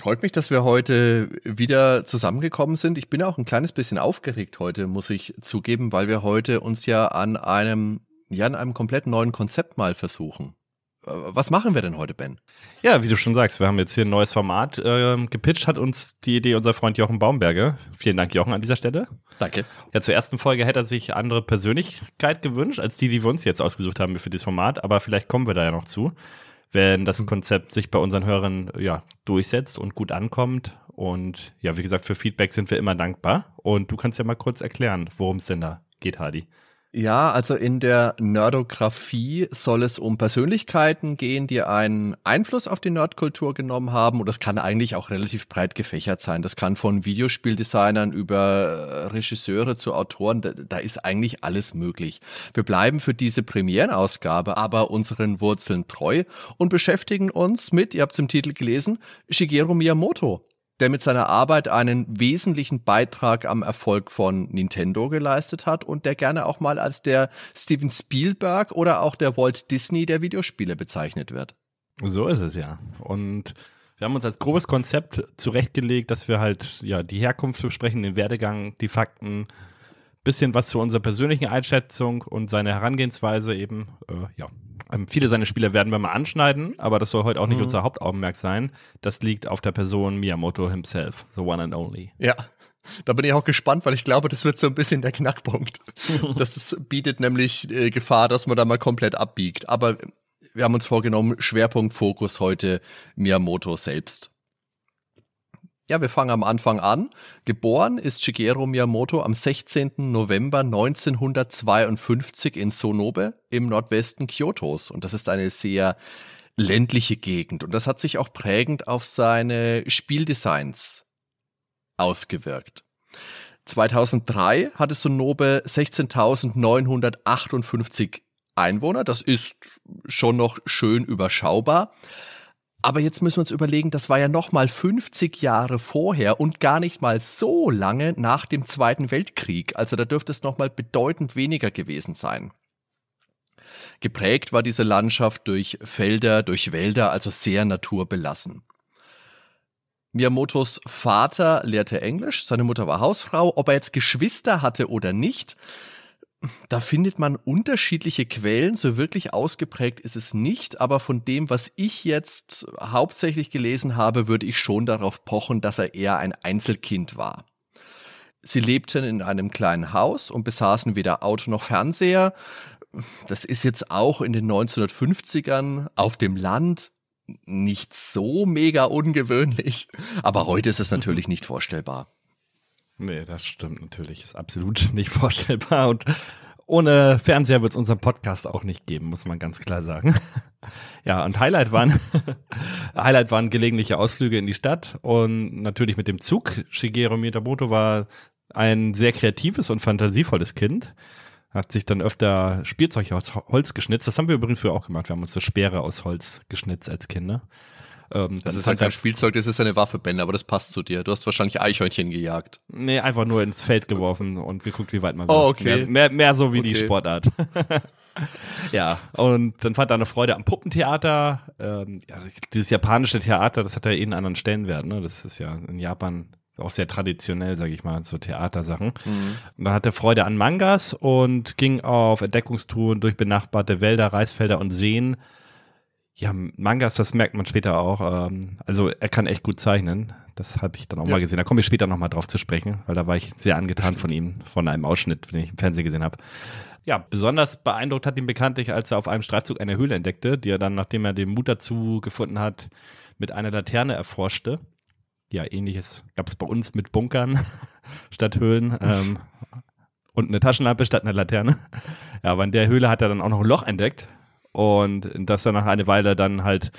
Freut mich, dass wir heute wieder zusammengekommen sind. Ich bin auch ein kleines bisschen aufgeregt heute, muss ich zugeben, weil wir heute uns ja an einem, ja, an einem komplett neuen Konzept mal versuchen. Äh, was machen wir denn heute, Ben? Ja, wie du schon sagst, wir haben jetzt hier ein neues Format. Äh, gepitcht hat uns die Idee unser Freund Jochen Baumberger. Vielen Dank, Jochen, an dieser Stelle. Danke. Ja, zur ersten Folge hätte er sich andere Persönlichkeit gewünscht, als die, die wir uns jetzt ausgesucht haben für dieses Format. Aber vielleicht kommen wir da ja noch zu wenn das Konzept sich bei unseren Hörern ja, durchsetzt und gut ankommt. Und ja, wie gesagt, für Feedback sind wir immer dankbar. Und du kannst ja mal kurz erklären, worum es denn da geht, Hardy. Ja, also in der Nerdographie soll es um Persönlichkeiten gehen, die einen Einfluss auf die Nerdkultur genommen haben. Und das kann eigentlich auch relativ breit gefächert sein. Das kann von Videospieldesignern über Regisseure zu Autoren, da, da ist eigentlich alles möglich. Wir bleiben für diese Premierenausgabe aber unseren Wurzeln treu und beschäftigen uns mit, ihr habt es im Titel gelesen, Shigeru Miyamoto der mit seiner Arbeit einen wesentlichen Beitrag am Erfolg von Nintendo geleistet hat und der gerne auch mal als der Steven Spielberg oder auch der Walt Disney der Videospiele bezeichnet wird. So ist es ja. Und wir haben uns als grobes Konzept zurechtgelegt, dass wir halt ja die Herkunft besprechen, den Werdegang, die Fakten, bisschen was zu unserer persönlichen Einschätzung und seine Herangehensweise eben äh, ja ähm, viele seiner Spiele werden wir mal anschneiden, aber das soll heute auch nicht mhm. unser Hauptaugenmerk sein. Das liegt auf der Person Miyamoto himself, the one and only. Ja. Da bin ich auch gespannt, weil ich glaube, das wird so ein bisschen der Knackpunkt. das bietet nämlich äh, Gefahr, dass man da mal komplett abbiegt. Aber wir haben uns vorgenommen, Schwerpunkt, Fokus heute Miyamoto selbst. Ja, wir fangen am Anfang an. Geboren ist Shigeru Miyamoto am 16. November 1952 in Sonobe im Nordwesten Kyotos. Und das ist eine sehr ländliche Gegend. Und das hat sich auch prägend auf seine Spieldesigns ausgewirkt. 2003 hatte Sonobe 16.958 Einwohner. Das ist schon noch schön überschaubar. Aber jetzt müssen wir uns überlegen, das war ja noch mal 50 Jahre vorher und gar nicht mal so lange nach dem Zweiten Weltkrieg. Also da dürfte es noch mal bedeutend weniger gewesen sein. Geprägt war diese Landschaft durch Felder, durch Wälder, also sehr naturbelassen. Miyamotos Vater lehrte Englisch, seine Mutter war Hausfrau. Ob er jetzt Geschwister hatte oder nicht, da findet man unterschiedliche Quellen, so wirklich ausgeprägt ist es nicht, aber von dem, was ich jetzt hauptsächlich gelesen habe, würde ich schon darauf pochen, dass er eher ein Einzelkind war. Sie lebten in einem kleinen Haus und besaßen weder Auto noch Fernseher. Das ist jetzt auch in den 1950ern auf dem Land nicht so mega ungewöhnlich, aber heute ist es natürlich nicht vorstellbar. Nee, das stimmt natürlich. Ist absolut nicht vorstellbar. Und ohne Fernseher wird es unseren Podcast auch nicht geben, muss man ganz klar sagen. ja, und Highlight waren, Highlight waren gelegentliche Ausflüge in die Stadt und natürlich mit dem Zug. Shigeru Miyamoto war ein sehr kreatives und fantasievolles Kind. Hat sich dann öfter Spielzeug aus Holz geschnitzt. Das haben wir übrigens früher auch gemacht. Wir haben uns so Speere aus Holz geschnitzt als Kinder. Ähm, das ist halt kein Spielzeug, das ist eine Waffe, Ben, aber das passt zu dir. Du hast wahrscheinlich Eichhörnchen gejagt. Nee, einfach nur ins Feld geworfen und geguckt, wie weit man Oh, okay. Mehr, mehr, mehr so wie okay. die Sportart. ja, und dann fand er eine Freude am Puppentheater. Ähm, ja, dieses japanische Theater, das hat ja eh einen anderen Stellenwert. Ne? Das ist ja in Japan auch sehr traditionell, sage ich mal, so Theatersachen. Mhm. Und dann hat er Freude an Mangas und ging auf Entdeckungstouren durch benachbarte Wälder, Reisfelder und Seen ja, Mangas, das merkt man später auch. Ähm, also er kann echt gut zeichnen. Das habe ich dann auch ja. mal gesehen. Da komme ich später nochmal drauf zu sprechen, weil da war ich sehr angetan von ihm, von einem Ausschnitt, den ich im Fernsehen gesehen habe. Ja, besonders beeindruckt hat ihn bekanntlich, als er auf einem Streifzug eine Höhle entdeckte, die er dann, nachdem er den Mut dazu gefunden hat, mit einer Laterne erforschte. Ja, ähnliches gab es bei uns mit Bunkern statt Höhlen. Ähm, und eine Taschenlampe statt einer Laterne. Ja, aber in der Höhle hat er dann auch noch ein Loch entdeckt, und das dann nach einer Weile dann halt,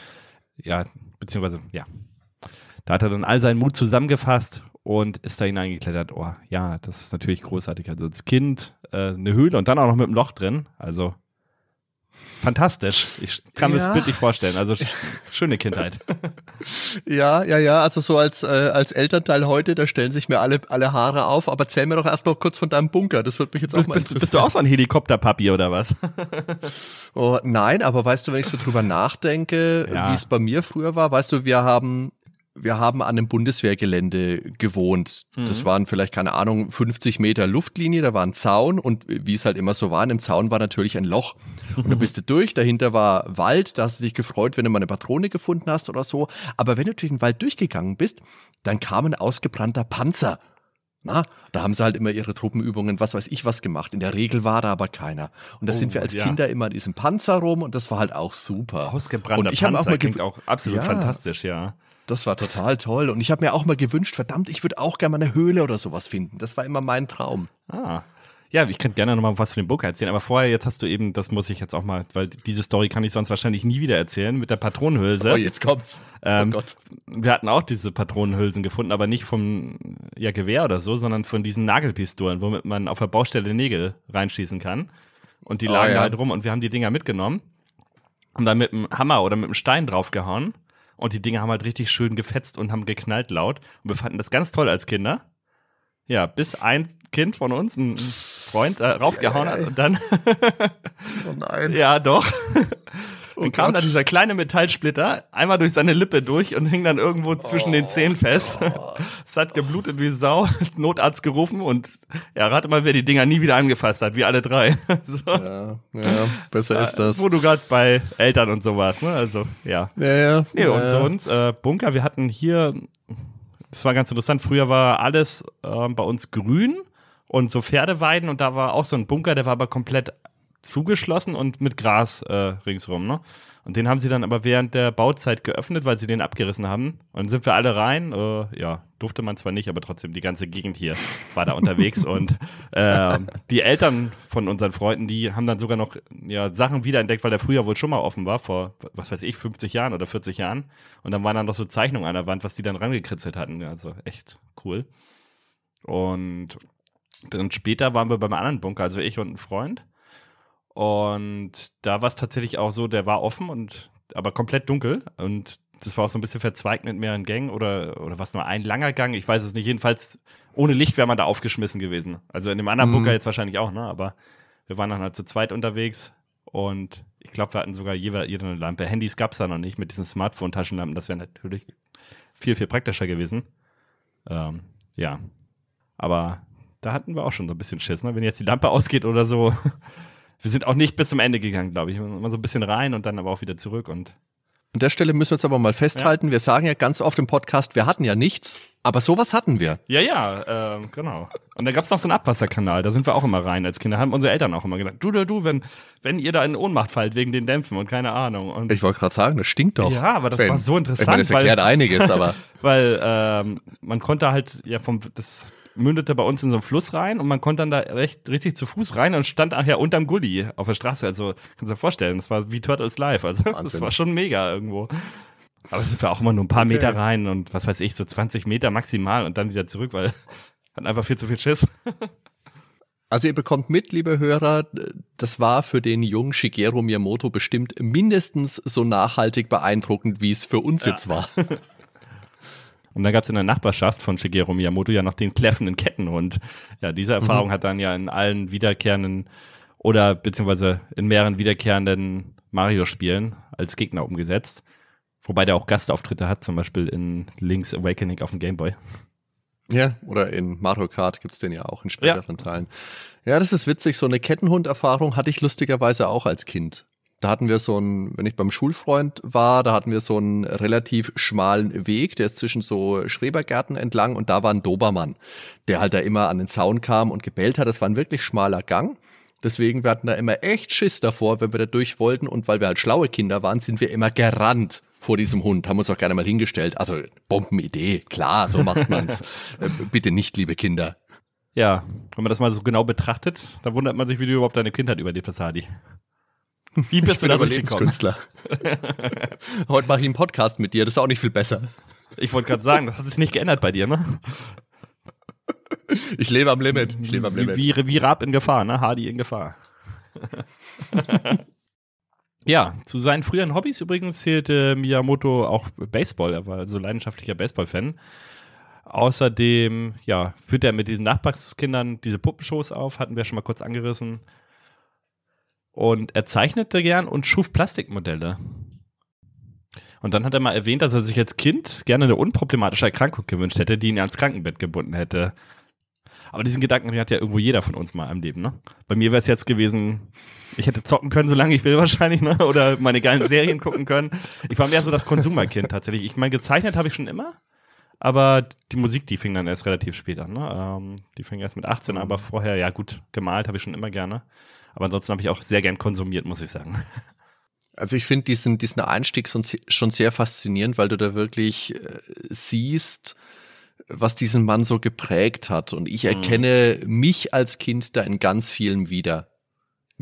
ja, beziehungsweise, ja, da hat er dann all seinen Mut zusammengefasst und ist da hineingeklettert. Oh, ja, das ist natürlich großartig. Also als Kind äh, eine Höhle und dann auch noch mit einem Loch drin. Also fantastisch. Ich kann mir das Bild nicht vorstellen. Also schöne Kindheit. Ja, ja, ja. Also so als, äh, als Elternteil heute, da stellen sich mir alle, alle Haare auf. Aber erzähl mir doch erst noch kurz von deinem Bunker. Das würde mich jetzt auch bist, mal interessieren. Bist du auch so ein Helikopterpapi oder was? oh, nein, aber weißt du, wenn ich so drüber nachdenke, ja. wie es bei mir früher war, weißt du, wir haben wir haben an einem Bundeswehrgelände gewohnt. Mhm. Das waren vielleicht, keine Ahnung, 50 Meter Luftlinie, da war ein Zaun und wie es halt immer so war, in dem Zaun war natürlich ein Loch. Und da bist du durch, dahinter war Wald, da hast du dich gefreut, wenn du mal eine Patrone gefunden hast oder so. Aber wenn du durch den Wald durchgegangen bist, dann kam ein ausgebrannter Panzer. Na, da haben sie halt immer ihre Truppenübungen, was weiß ich was gemacht. In der Regel war da aber keiner. Und da oh, sind wir als ja. Kinder immer in diesem Panzer rum und das war halt auch super. Ausgebrannter und ich Panzer auch mal klingt auch absolut ja. fantastisch, ja. Das war total toll. Und ich habe mir auch mal gewünscht, verdammt, ich würde auch gerne mal eine Höhle oder sowas finden. Das war immer mein Traum. Ah. Ja, ich könnte gerne noch mal was zu dem Bunker erzählen, aber vorher, jetzt hast du eben, das muss ich jetzt auch mal, weil diese Story kann ich sonst wahrscheinlich nie wieder erzählen, mit der Patronenhülse. Oh, jetzt kommt's. Oh ähm, oh Gott. Wir hatten auch diese Patronenhülsen gefunden, aber nicht vom ja, Gewehr oder so, sondern von diesen Nagelpistolen, womit man auf der Baustelle Nägel reinschießen kann. Und die oh, lagen ja. halt rum und wir haben die Dinger mitgenommen und dann mit einem Hammer oder mit einem Stein draufgehauen und die Dinge haben halt richtig schön gefetzt und haben geknallt laut. Und wir fanden das ganz toll als Kinder. Ja, bis ein Kind von uns, ein Freund, äh, raufgehauen hat und dann. oh nein. Ja, doch. Oh dann kam dann dieser kleine Metallsplitter einmal durch seine Lippe durch und hing dann irgendwo zwischen oh den Zähnen fest. es hat geblutet wie Sau, Notarzt gerufen und ja, rate mal, wer die Dinger nie wieder angefasst hat, wie alle drei. so. ja, ja, besser ist das. Wo du gerade bei Eltern und sowas, ne? Also, ja. Ja, ja. Nee, ja, und ja. sonst, äh, Bunker, wir hatten hier, das war ganz interessant, früher war alles äh, bei uns grün und so Pferdeweiden und da war auch so ein Bunker, der war aber komplett zugeschlossen und mit Gras äh, ringsrum. Ne? Und den haben sie dann aber während der Bauzeit geöffnet, weil sie den abgerissen haben. Und dann sind wir alle rein. Äh, ja, durfte man zwar nicht, aber trotzdem die ganze Gegend hier war da unterwegs. und äh, die Eltern von unseren Freunden, die haben dann sogar noch ja, Sachen wiederentdeckt, weil der früher wohl schon mal offen war, vor, was weiß ich, 50 Jahren oder 40 Jahren. Und dann waren dann noch so Zeichnungen an der Wand, was die dann rangekritzelt hatten. Also echt cool. Und dann später waren wir beim anderen Bunker, also ich und ein Freund. Und da war es tatsächlich auch so, der war offen und aber komplett dunkel und das war auch so ein bisschen verzweigt mit mehreren Gängen oder, oder was nur ein langer Gang, ich weiß es nicht. Jedenfalls ohne Licht wäre man da aufgeschmissen gewesen. Also in dem anderen mhm. Bunker jetzt wahrscheinlich auch, ne? Aber wir waren dann halt zu zweit unterwegs und ich glaube, wir hatten sogar jeder, jeder eine Lampe. Handys gab es da noch nicht mit diesen Smartphone-Taschenlampen. Das wäre natürlich viel, viel praktischer gewesen. Ähm, ja. Aber da hatten wir auch schon so ein bisschen Schiss, ne? Wenn jetzt die Lampe ausgeht oder so. Wir sind auch nicht bis zum Ende gegangen, glaube ich. Immer so ein bisschen rein und dann aber auch wieder zurück und. An der Stelle müssen wir jetzt aber mal festhalten, ja. wir sagen ja ganz oft im Podcast, wir hatten ja nichts, aber sowas hatten wir. Ja, ja, äh, genau. Und da gab es noch so einen Abwasserkanal, da sind wir auch immer rein als Kinder, haben unsere Eltern auch immer gesagt, du, du, du, wenn, wenn ihr da in Ohnmacht fallt wegen den Dämpfen und keine Ahnung. Und ich wollte gerade sagen, das stinkt doch. Ja, aber das wenn, war so interessant. Ich meine, das erklärt weil, einiges, aber. weil ähm, man konnte halt ja vom, das mündete bei uns in so einen Fluss rein und man konnte dann da recht, richtig zu Fuß rein und stand nachher unterm Gully auf der Straße. Also, kannst du dir vorstellen, das war wie Turtles Live. Also, Wahnsinn. das war schon mega irgendwo. Aber es wir auch immer nur ein paar okay. Meter rein und was weiß ich, so 20 Meter maximal und dann wieder zurück, weil hat einfach viel zu viel Schiss. Also ihr bekommt mit, liebe Hörer, das war für den jungen Shigeru Miyamoto bestimmt mindestens so nachhaltig beeindruckend, wie es für uns ja. jetzt war. Und dann gab es in der Nachbarschaft von Shigeru Miyamoto ja noch den kläffenden Kettenhund. Ja, diese Erfahrung mhm. hat dann ja in allen wiederkehrenden oder beziehungsweise in mehreren wiederkehrenden Mario-Spielen als Gegner umgesetzt. Wobei der auch Gastauftritte hat, zum Beispiel in Link's Awakening auf dem Gameboy. Ja, oder in Mario Kart gibt es den ja auch in späteren ja. Teilen. Ja, das ist witzig. So eine Kettenhund-Erfahrung hatte ich lustigerweise auch als Kind. Da hatten wir so einen, wenn ich beim Schulfreund war, da hatten wir so einen relativ schmalen Weg, der ist zwischen so Schrebergärten entlang und da war ein Dobermann, der halt da immer an den Zaun kam und gebellt hat. Das war ein wirklich schmaler Gang. Deswegen, wir hatten da immer echt Schiss davor, wenn wir da durch wollten und weil wir halt schlaue Kinder waren, sind wir immer gerannt vor diesem Hund, haben uns auch gerne mal hingestellt. Also Bombenidee, klar, so macht man's. äh, bitte nicht, liebe Kinder. Ja, wenn man das mal so genau betrachtet, da wundert man sich, wie du überhaupt deine Kindheit überlebt hast, Hadi. Wie bist ich du da Überlebenskünstler. Heute mache ich einen Podcast mit dir, das ist auch nicht viel besser. Ich wollte gerade sagen, das hat sich nicht geändert bei dir, ne? Ich lebe am Limit. Ich lebe am Limit. Wie, wie, wie Raab in Gefahr, ne? Hardy in Gefahr. ja, zu seinen früheren Hobbys übrigens zählte Miyamoto auch Baseball. Er war also leidenschaftlicher Baseball-Fan. Außerdem, ja, führt er mit diesen Nachbarskindern diese Puppenshows auf, hatten wir schon mal kurz angerissen. Und er zeichnete gern und schuf Plastikmodelle. Und dann hat er mal erwähnt, dass er sich als Kind gerne eine unproblematische Erkrankung gewünscht hätte, die ihn ans Krankenbett gebunden hätte. Aber diesen Gedanken hat ja irgendwo jeder von uns mal im Leben, ne? Bei mir wäre es jetzt gewesen, ich hätte zocken können, solange ich will wahrscheinlich, ne? Oder meine geilen Serien gucken können. Ich war mehr so das Konsumerkind tatsächlich. Ich meine, gezeichnet habe ich schon immer, aber die Musik, die fing dann erst relativ spät an, ne? Ähm, die fing erst mit 18 an, aber mhm. vorher, ja gut, gemalt habe ich schon immer gerne. Aber ansonsten habe ich auch sehr gern konsumiert, muss ich sagen. Also ich finde diesen, diesen Einstieg schon sehr faszinierend, weil du da wirklich äh, siehst, was diesen Mann so geprägt hat. Und ich mhm. erkenne mhm. mich als Kind da in ganz vielen wieder.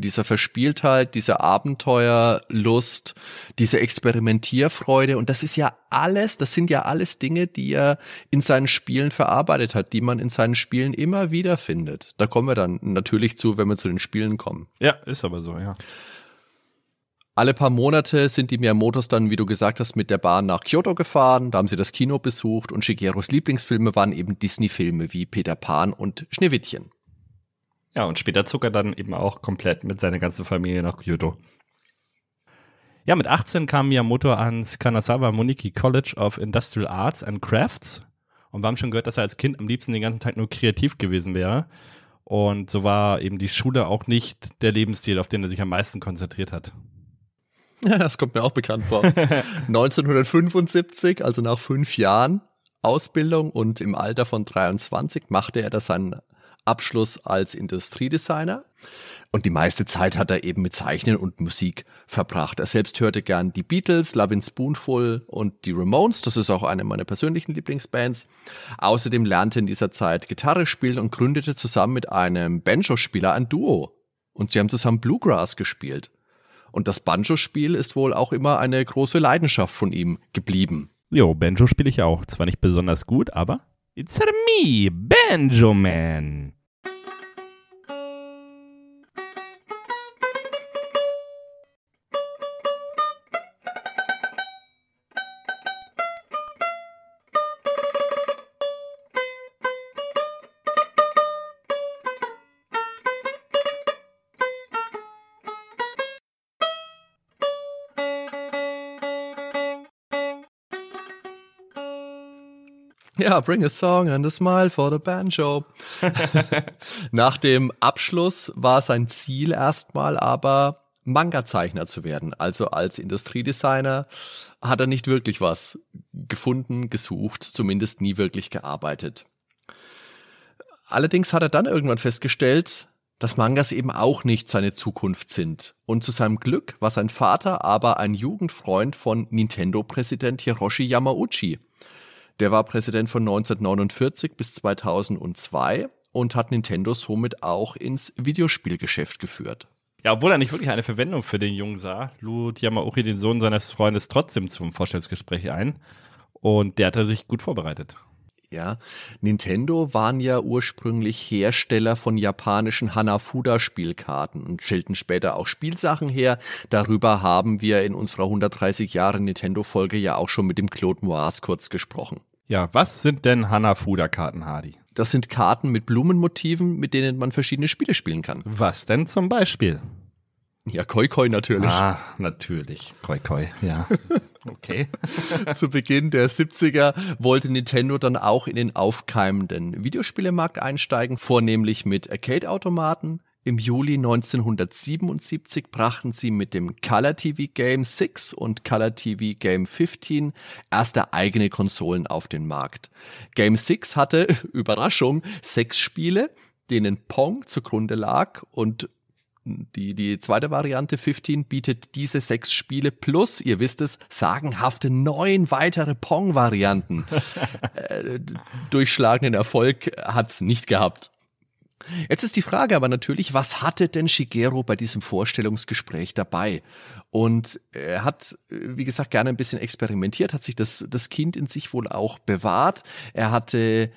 Dieser Verspieltheit, diese Abenteuerlust, diese Experimentierfreude. Und das ist ja alles, das sind ja alles Dinge, die er in seinen Spielen verarbeitet hat, die man in seinen Spielen immer wieder findet. Da kommen wir dann natürlich zu, wenn wir zu den Spielen kommen. Ja, ist aber so, ja. Alle paar Monate sind die Miyamotos dann, wie du gesagt hast, mit der Bahn nach Kyoto gefahren. Da haben sie das Kino besucht und Shigeros Lieblingsfilme waren eben Disney-Filme wie Peter Pan und Schneewittchen. Ja, und später zog er dann eben auch komplett mit seiner ganzen Familie nach Kyoto. Ja, mit 18 kam Miyamoto ans Kanazawa Moniki College of Industrial Arts and Crafts. Und wir haben schon gehört, dass er als Kind am liebsten den ganzen Tag nur kreativ gewesen wäre. Und so war eben die Schule auch nicht der Lebensstil, auf den er sich am meisten konzentriert hat. Ja, das kommt mir auch bekannt vor. 1975, also nach fünf Jahren Ausbildung und im Alter von 23 machte er da seinen Abschluss als Industriedesigner. Und die meiste Zeit hat er eben mit Zeichnen und Musik verbracht. Er selbst hörte gern die Beatles, Lovin' Spoonful und die Ramones. Das ist auch eine meiner persönlichen Lieblingsbands. Außerdem lernte in dieser Zeit Gitarre spielen und gründete zusammen mit einem Banjo-Spieler ein Duo. Und sie haben zusammen Bluegrass gespielt. Und das Banjo-Spiel ist wohl auch immer eine große Leidenschaft von ihm geblieben. Jo, Banjo spiele ich auch. Zwar nicht besonders gut, aber It's me, Banjo Ja, bring a song and a smile for the banjo. Nach dem Abschluss war sein Ziel erstmal aber Manga-Zeichner zu werden. Also als Industriedesigner hat er nicht wirklich was gefunden, gesucht, zumindest nie wirklich gearbeitet. Allerdings hat er dann irgendwann festgestellt, dass Mangas eben auch nicht seine Zukunft sind. Und zu seinem Glück war sein Vater aber ein Jugendfreund von Nintendo-Präsident Hiroshi Yamauchi. Der war Präsident von 1949 bis 2002 und hat Nintendo somit auch ins Videospielgeschäft geführt. Ja, obwohl er nicht wirklich eine Verwendung für den Jungen sah, lud Yamauchi den Sohn seines Freundes trotzdem zum Vorstellungsgespräch ein und der hatte sich gut vorbereitet. Ja, Nintendo waren ja ursprünglich Hersteller von japanischen Hanafuda-Spielkarten und stellten später auch Spielsachen her. Darüber haben wir in unserer 130 Jahre Nintendo-Folge ja auch schon mit dem Claude Moas kurz gesprochen. Ja, was sind denn Hanafuda-Karten, Hardy? Das sind Karten mit Blumenmotiven, mit denen man verschiedene Spiele spielen kann. Was denn zum Beispiel? Ja, Koi Koi natürlich. Ah, natürlich. Koi Koi, ja. Okay. Zu Beginn der 70er wollte Nintendo dann auch in den aufkeimenden Videospielemarkt einsteigen, vornehmlich mit Arcade-Automaten, im Juli 1977 brachten sie mit dem Color TV Game 6 und Color TV Game 15 erste eigene Konsolen auf den Markt. Game 6 hatte, Überraschung, sechs Spiele, denen Pong zugrunde lag und die, die zweite Variante 15 bietet diese sechs Spiele plus, ihr wisst es, sagenhafte neun weitere Pong-Varianten. äh, durchschlagenden Erfolg hat's nicht gehabt. Jetzt ist die Frage aber natürlich, was hatte denn Shigeru bei diesem Vorstellungsgespräch dabei? Und er hat, wie gesagt, gerne ein bisschen experimentiert, hat sich das, das Kind in sich wohl auch bewahrt. Er hatte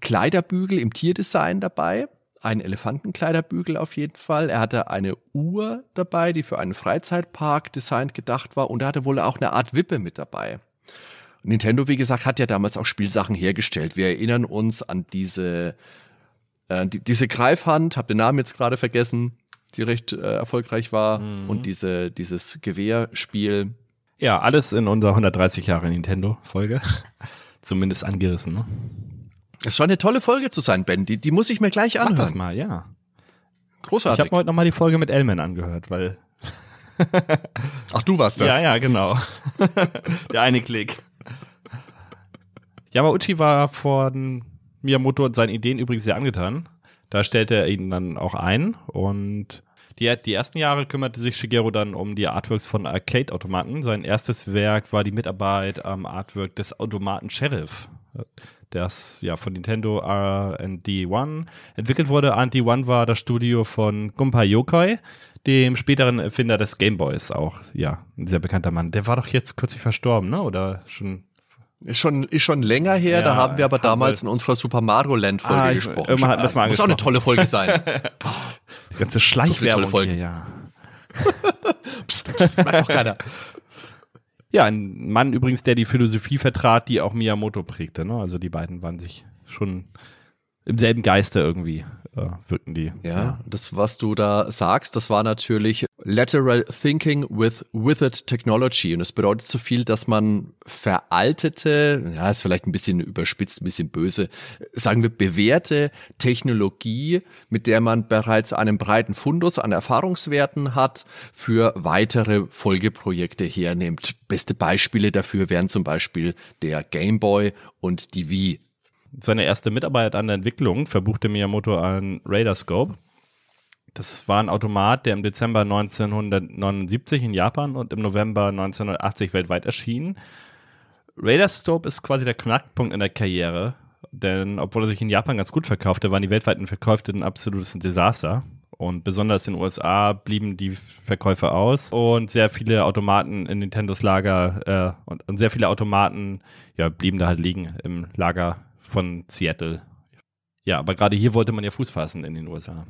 Kleiderbügel im Tierdesign dabei, einen Elefantenkleiderbügel auf jeden Fall. Er hatte eine Uhr dabei, die für einen Freizeitpark designt gedacht war. Und er hatte wohl auch eine Art Wippe mit dabei. Nintendo, wie gesagt, hat ja damals auch Spielsachen hergestellt. Wir erinnern uns an diese äh, die, diese Greifhand, hab den Namen jetzt gerade vergessen, die recht äh, erfolgreich war. Mhm. Und diese, dieses Gewehrspiel. Ja, alles in unserer 130 Jahre Nintendo-Folge. Zumindest angerissen, ne? Es scheint eine tolle Folge zu sein, Ben. Die, die muss ich mir gleich anhören. Mach das mal, ja. Großartig. Ich habe heute nochmal die Folge mit Elman angehört, weil. Ach, du warst das. Ja, ja, genau. Der eine Klick. Yamauchi war von Miyamoto und seinen Ideen übrigens sehr angetan. Da stellte er ihn dann auch ein und die, die ersten Jahre kümmerte sich Shigeru dann um die Artworks von Arcade-Automaten. Sein erstes Werk war die Mitarbeit am Artwork des Automaten Sheriff, das ja von Nintendo R&D One entwickelt wurde. R&D One war das Studio von Gunpei Yokoi, dem späteren Erfinder des Gameboys auch. Ja, ein sehr bekannter Mann. Der war doch jetzt kürzlich verstorben, ne? Oder schon ist schon, ist schon länger her, ja, da haben wir aber damals wir. in unserer Super Mario Land Folge ah, gesprochen. Irgendwann hatten das mal Muss auch eine tolle Folge sein. Die ganze Schleichwerbung so hier, ja. macht doch keiner. Ja, ein Mann übrigens, der die Philosophie vertrat, die auch Miyamoto prägte. Ne? Also die beiden waren sich schon im selben Geiste irgendwie äh, wirken die. Ja, ja, das, was du da sagst, das war natürlich Lateral Thinking with Withered Technology. Und es bedeutet so viel, dass man veraltete, ja, ist vielleicht ein bisschen überspitzt, ein bisschen böse, sagen wir bewährte Technologie, mit der man bereits einen breiten Fundus an Erfahrungswerten hat, für weitere Folgeprojekte hernimmt. Beste Beispiele dafür wären zum Beispiel der Game Boy und die Wii seine erste Mitarbeit an der Entwicklung verbuchte Miyamoto an Radarscope. Das war ein Automat, der im Dezember 1979 in Japan und im November 1980 weltweit erschien. Radarscope ist quasi der Knackpunkt in der Karriere, denn obwohl er sich in Japan ganz gut verkaufte, waren die weltweiten Verkäufe ein absolutes Desaster. Und besonders in den USA blieben die Verkäufe aus und sehr viele Automaten in Nintendos Lager äh, und, und, sehr viele Automaten ja, blieben da halt liegen im Lager von Seattle. Ja, aber gerade hier wollte man ja Fuß fassen in den USA.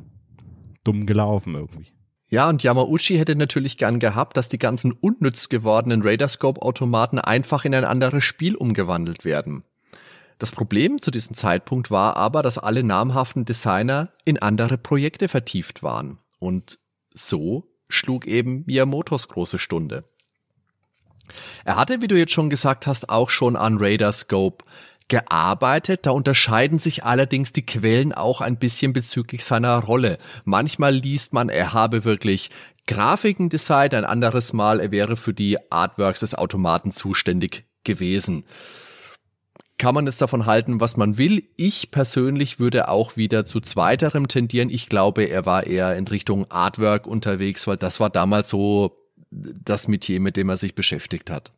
Dumm gelaufen irgendwie. Ja, und Yamauchi hätte natürlich gern gehabt, dass die ganzen unnütz gewordenen Radarscope-Automaten einfach in ein anderes Spiel umgewandelt werden. Das Problem zu diesem Zeitpunkt war aber, dass alle namhaften Designer in andere Projekte vertieft waren. Und so schlug eben Miyamotos große Stunde. Er hatte, wie du jetzt schon gesagt hast, auch schon an Radarscope gearbeitet. Da unterscheiden sich allerdings die Quellen auch ein bisschen bezüglich seiner Rolle. Manchmal liest man, er habe wirklich Grafiken designt, ein anderes Mal, er wäre für die Artworks des Automaten zuständig gewesen. Kann man jetzt davon halten, was man will? Ich persönlich würde auch wieder zu zweiterem tendieren. Ich glaube, er war eher in Richtung Artwork unterwegs, weil das war damals so das Metier, mit dem er sich beschäftigt hat.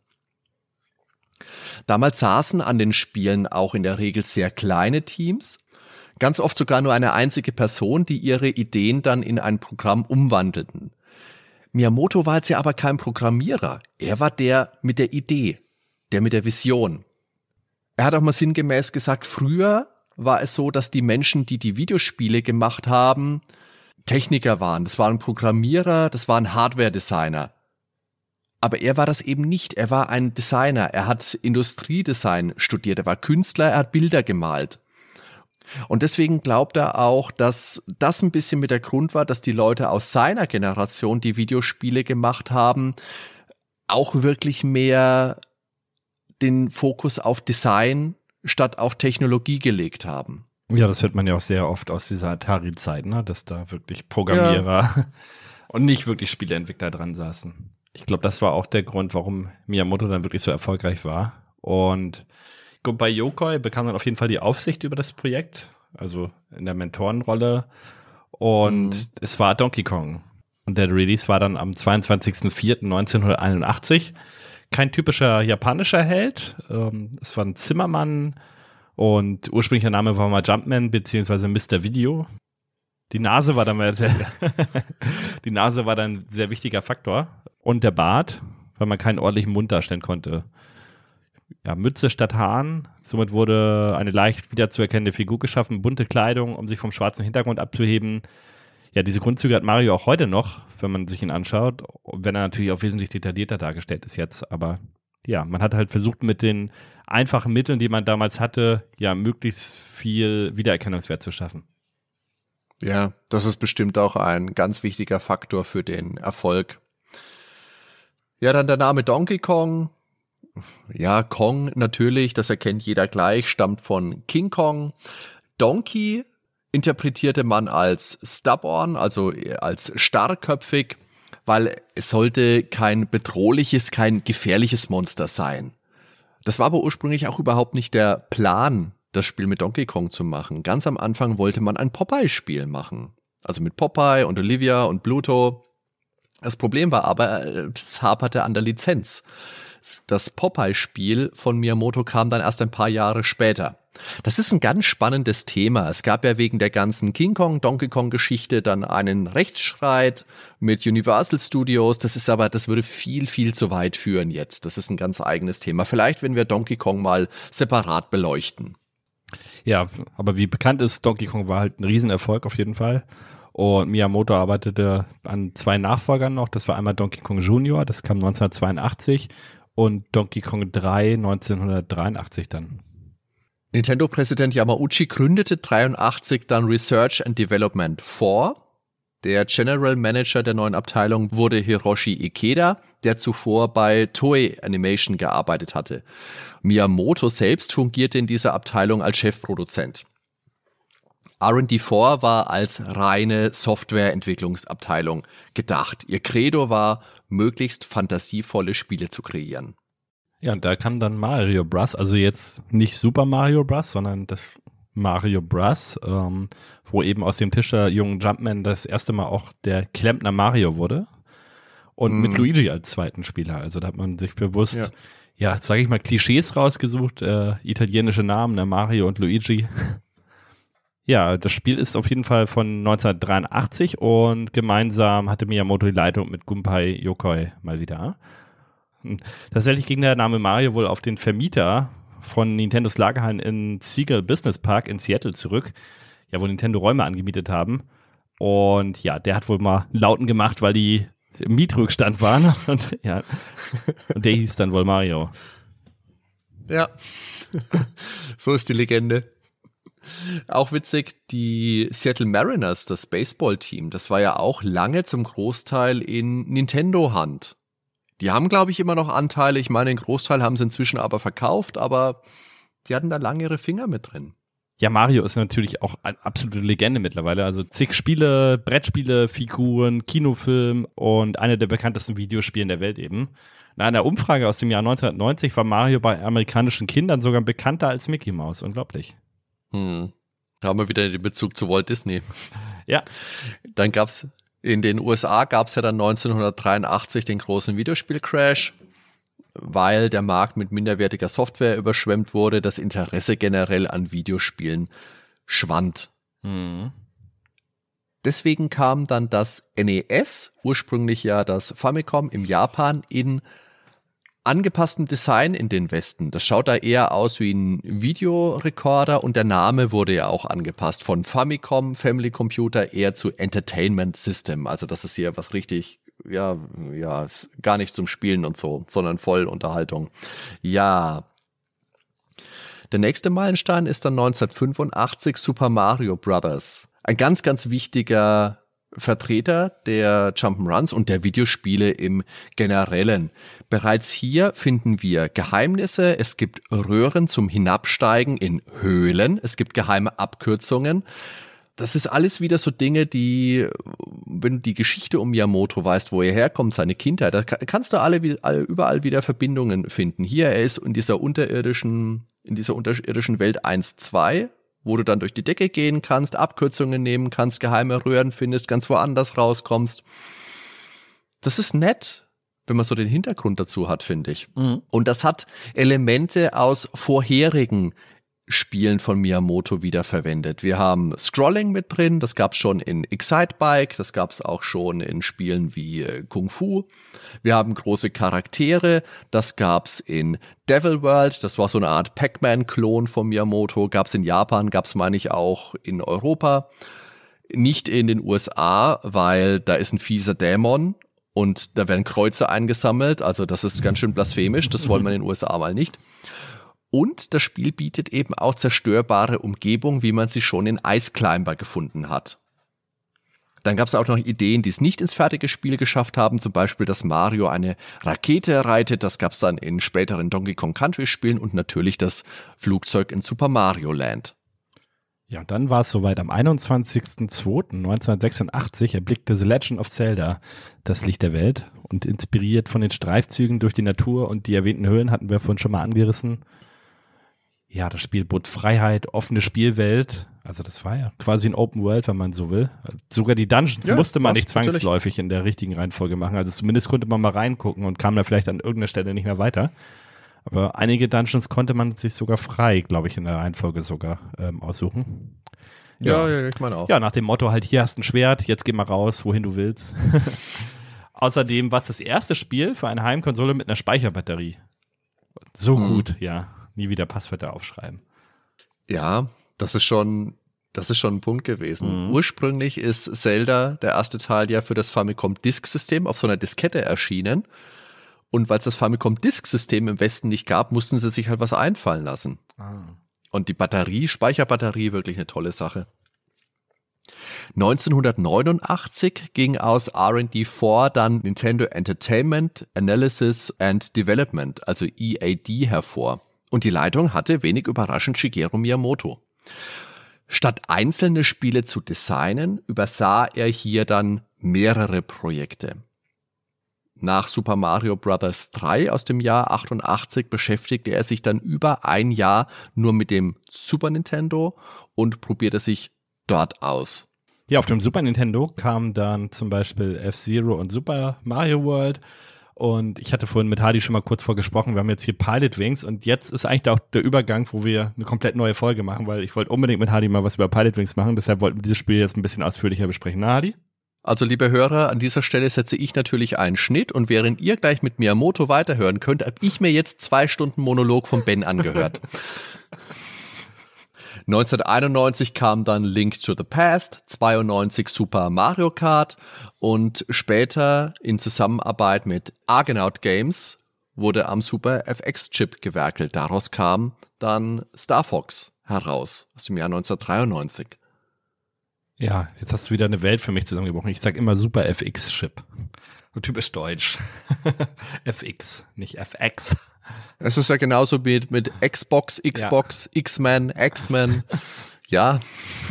Damals saßen an den Spielen auch in der Regel sehr kleine Teams, ganz oft sogar nur eine einzige Person, die ihre Ideen dann in ein Programm umwandelten. Miyamoto war jetzt ja aber kein Programmierer, er war der mit der Idee, der mit der Vision. Er hat auch mal sinngemäß gesagt, früher war es so, dass die Menschen, die die Videospiele gemacht haben, Techniker waren. Das waren Programmierer, das waren Hardware-Designer. Aber er war das eben nicht. Er war ein Designer. Er hat Industriedesign studiert. Er war Künstler. Er hat Bilder gemalt. Und deswegen glaubt er auch, dass das ein bisschen mit der Grund war, dass die Leute aus seiner Generation, die Videospiele gemacht haben, auch wirklich mehr den Fokus auf Design statt auf Technologie gelegt haben. Ja, das hört man ja auch sehr oft aus dieser Atari-Zeit, ne? dass da wirklich Programmierer ja. und nicht wirklich Spieleentwickler dran saßen ich glaube, das war auch der Grund, warum Miyamoto dann wirklich so erfolgreich war. Und bei Yokoi bekam dann auf jeden Fall die Aufsicht über das Projekt, also in der Mentorenrolle. Und mhm. es war Donkey Kong. Und der Release war dann am 22.04.1981. Kein typischer japanischer Held. Ähm, es war ein Zimmermann Und ursprünglicher Name war mal Jumpman beziehungsweise Mr. Video. Die Nase war dann mal sehr, die Nase war dann ein sehr wichtiger Faktor. Und der Bart, weil man keinen ordentlichen Mund darstellen konnte. Ja, Mütze statt Haaren. Somit wurde eine leicht wiederzuerkennende Figur geschaffen, bunte Kleidung, um sich vom schwarzen Hintergrund abzuheben. Ja, diese Grundzüge hat Mario auch heute noch, wenn man sich ihn anschaut, wenn er natürlich auch wesentlich detaillierter dargestellt ist jetzt. Aber ja, man hat halt versucht, mit den einfachen Mitteln, die man damals hatte, ja, möglichst viel Wiedererkennungswert zu schaffen. Ja, das ist bestimmt auch ein ganz wichtiger Faktor für den Erfolg. Ja, dann der Name Donkey Kong. Ja, Kong natürlich, das erkennt jeder gleich, stammt von King Kong. Donkey interpretierte man als stubborn, also als starrköpfig, weil es sollte kein bedrohliches, kein gefährliches Monster sein. Das war aber ursprünglich auch überhaupt nicht der Plan das Spiel mit Donkey Kong zu machen. Ganz am Anfang wollte man ein Popeye-Spiel machen. Also mit Popeye und Olivia und Bluto. Das Problem war aber, es haperte an der Lizenz. Das Popeye-Spiel von Miyamoto kam dann erst ein paar Jahre später. Das ist ein ganz spannendes Thema. Es gab ja wegen der ganzen King Kong, Donkey Kong Geschichte dann einen Rechtsstreit mit Universal Studios. Das ist aber, das würde viel, viel zu weit führen jetzt. Das ist ein ganz eigenes Thema. Vielleicht, wenn wir Donkey Kong mal separat beleuchten. Ja, aber wie bekannt ist, Donkey Kong war halt ein Riesenerfolg auf jeden Fall. Und Miyamoto arbeitete an zwei Nachfolgern noch. Das war einmal Donkey Kong Junior, das kam 1982 und Donkey Kong 3 1983 dann. Nintendo-Präsident Yamauchi gründete 83 dann Research and Development 4 der General Manager der neuen Abteilung wurde Hiroshi Ikeda, der zuvor bei Toei Animation gearbeitet hatte. Miyamoto selbst fungierte in dieser Abteilung als Chefproduzent. RD4 war als reine Softwareentwicklungsabteilung gedacht. Ihr Credo war, möglichst fantasievolle Spiele zu kreieren. Ja, und da kam dann Mario Bros. Also jetzt nicht Super Mario Bros., sondern das Mario Bros., ähm, wo eben aus dem Tischer jungen Jumpman das erste Mal auch der Klempner Mario wurde. Und mm. mit Luigi als zweiten Spieler. Also da hat man sich bewusst, ja, ja sage ich mal, Klischees rausgesucht, äh, italienische Namen, ne, Mario und Luigi. ja, das Spiel ist auf jeden Fall von 1983 und gemeinsam hatte Miyamoto die Leitung mit Gunpei Yokoi mal wieder. Tatsächlich ging der Name Mario wohl auf den Vermieter von Nintendos Lagerhallen in Siegel Business Park in Seattle zurück, ja, wo Nintendo Räume angemietet haben. Und ja, der hat wohl mal Lauten gemacht, weil die im Mietrückstand waren. Und ja, und der hieß dann wohl Mario. Ja, so ist die Legende. Auch witzig, die Seattle Mariners, das Baseball-Team, das war ja auch lange zum Großteil in Nintendo-Hand. Die haben, glaube ich, immer noch Anteile. Ich meine, den Großteil haben sie inzwischen aber verkauft, aber die hatten da lange ihre Finger mit drin. Ja, Mario ist natürlich auch eine absolute Legende mittlerweile. Also zig Spiele, Brettspiele, Figuren, Kinofilm und eine der bekanntesten Videospielen der Welt eben. In einer Umfrage aus dem Jahr 1990 war Mario bei amerikanischen Kindern sogar bekannter als Mickey Mouse. Unglaublich. Hm. Da haben wir wieder den Bezug zu Walt Disney. Ja. Dann gab es in den USA gab es ja dann 1983 den großen Videospielcrash, weil der Markt mit minderwertiger Software überschwemmt wurde, das Interesse generell an Videospielen schwand. Mhm. Deswegen kam dann das NES, ursprünglich ja das Famicom im Japan, in angepassten Design in den Westen. Das schaut da eher aus wie ein Videorekorder und der Name wurde ja auch angepasst von Famicom, Family Computer, eher zu Entertainment System. Also das ist hier was richtig, ja, ja, gar nicht zum Spielen und so, sondern voll Unterhaltung. Ja. Der nächste Meilenstein ist dann 1985 Super Mario Brothers. Ein ganz, ganz wichtiger Vertreter der Jump'n'Runs und der Videospiele im Generellen. Bereits hier finden wir Geheimnisse, es gibt Röhren zum Hinabsteigen in Höhlen, es gibt geheime Abkürzungen. Das ist alles wieder so Dinge, die, wenn du die Geschichte um Miyamoto weißt, wo er herkommt, seine Kindheit, da kannst du alle, überall wieder Verbindungen finden. Hier, er ist in dieser unterirdischen, in dieser unterirdischen Welt 1, 2 wo du dann durch die Decke gehen kannst, Abkürzungen nehmen kannst, geheime Röhren findest, ganz woanders rauskommst. Das ist nett, wenn man so den Hintergrund dazu hat, finde ich. Mhm. Und das hat Elemente aus vorherigen Spielen von Miyamoto wiederverwendet. Wir haben Scrolling mit drin, das gab es schon in Excite Bike, das gab es auch schon in Spielen wie äh, Kung Fu. Wir haben große Charaktere, das gab es in Devil World, das war so eine Art Pac-Man-Klon von Miyamoto, gab es in Japan, gab es meine ich auch in Europa. Nicht in den USA, weil da ist ein fieser Dämon und da werden Kreuze eingesammelt, also das ist ganz schön blasphemisch, das wollen wir in den USA mal nicht. Und das Spiel bietet eben auch zerstörbare Umgebung, wie man sie schon in Ice Climber gefunden hat. Dann gab es auch noch Ideen, die es nicht ins fertige Spiel geschafft haben, zum Beispiel, dass Mario eine Rakete reitet. Das gab es dann in späteren Donkey Kong Country Spielen und natürlich das Flugzeug in Super Mario Land. Ja, dann war es soweit. Am 21.02.1986 erblickte The Legend of Zelda das Licht der Welt und inspiriert von den Streifzügen durch die Natur und die erwähnten Höhlen hatten wir vorhin schon mal angerissen ja, das Spiel bot Freiheit, offene Spielwelt. Also das war ja quasi ein Open World, wenn man so will. Sogar die Dungeons ja, musste man nicht zwangsläufig natürlich. in der richtigen Reihenfolge machen. Also zumindest konnte man mal reingucken und kam da vielleicht an irgendeiner Stelle nicht mehr weiter. Aber einige Dungeons konnte man sich sogar frei, glaube ich, in der Reihenfolge sogar ähm, aussuchen. Ja, ja, ich meine auch. Ja, nach dem Motto halt, hier hast ein Schwert, jetzt geh mal raus, wohin du willst. Außerdem war es das erste Spiel für eine Heimkonsole mit einer Speicherbatterie. So mhm. gut, ja nie wieder Passwörter aufschreiben. Ja, das ist schon, das ist schon ein Punkt gewesen. Mhm. Ursprünglich ist Zelda, der erste Teil, ja für das Famicom Disk System auf so einer Diskette erschienen. Und weil es das Famicom Disk System im Westen nicht gab, mussten sie sich halt was einfallen lassen. Ah. Und die Batterie, Speicherbatterie, wirklich eine tolle Sache. 1989 ging aus RD4 dann Nintendo Entertainment, Analysis and Development, also EAD, hervor und die Leitung hatte wenig überraschend Shigeru Miyamoto. Statt einzelne Spiele zu designen, übersah er hier dann mehrere Projekte. Nach Super Mario Bros. 3 aus dem Jahr 88 beschäftigte er sich dann über ein Jahr nur mit dem Super Nintendo und probierte sich dort aus. Ja, auf dem Super Nintendo kamen dann zum Beispiel F-Zero und Super Mario World. Und ich hatte vorhin mit Hardy schon mal kurz vorgesprochen, wir haben jetzt hier Pilot Wings und jetzt ist eigentlich auch der Übergang, wo wir eine komplett neue Folge machen, weil ich wollte unbedingt mit Hardy mal was über Pilot Wings machen, deshalb wollten wir dieses Spiel jetzt ein bisschen ausführlicher besprechen. Na, Hardy? Also, liebe Hörer, an dieser Stelle setze ich natürlich einen Schnitt und während ihr gleich mit Miyamoto weiterhören könnt, habe ich mir jetzt zwei Stunden Monolog von Ben angehört. 1991 kam dann Link to the Past, 92 Super Mario Kart und später in Zusammenarbeit mit Argonaut Games wurde am Super FX Chip gewerkelt. Daraus kam dann Star Fox heraus aus dem Jahr 1993. Ja, jetzt hast du wieder eine Welt für mich zusammengebrochen. Ich sag immer Super FX Chip. Typisch deutsch. FX, nicht FX. Es ist ja genauso mit, mit Xbox, Xbox, ja. X-Men, X-Men. Ja,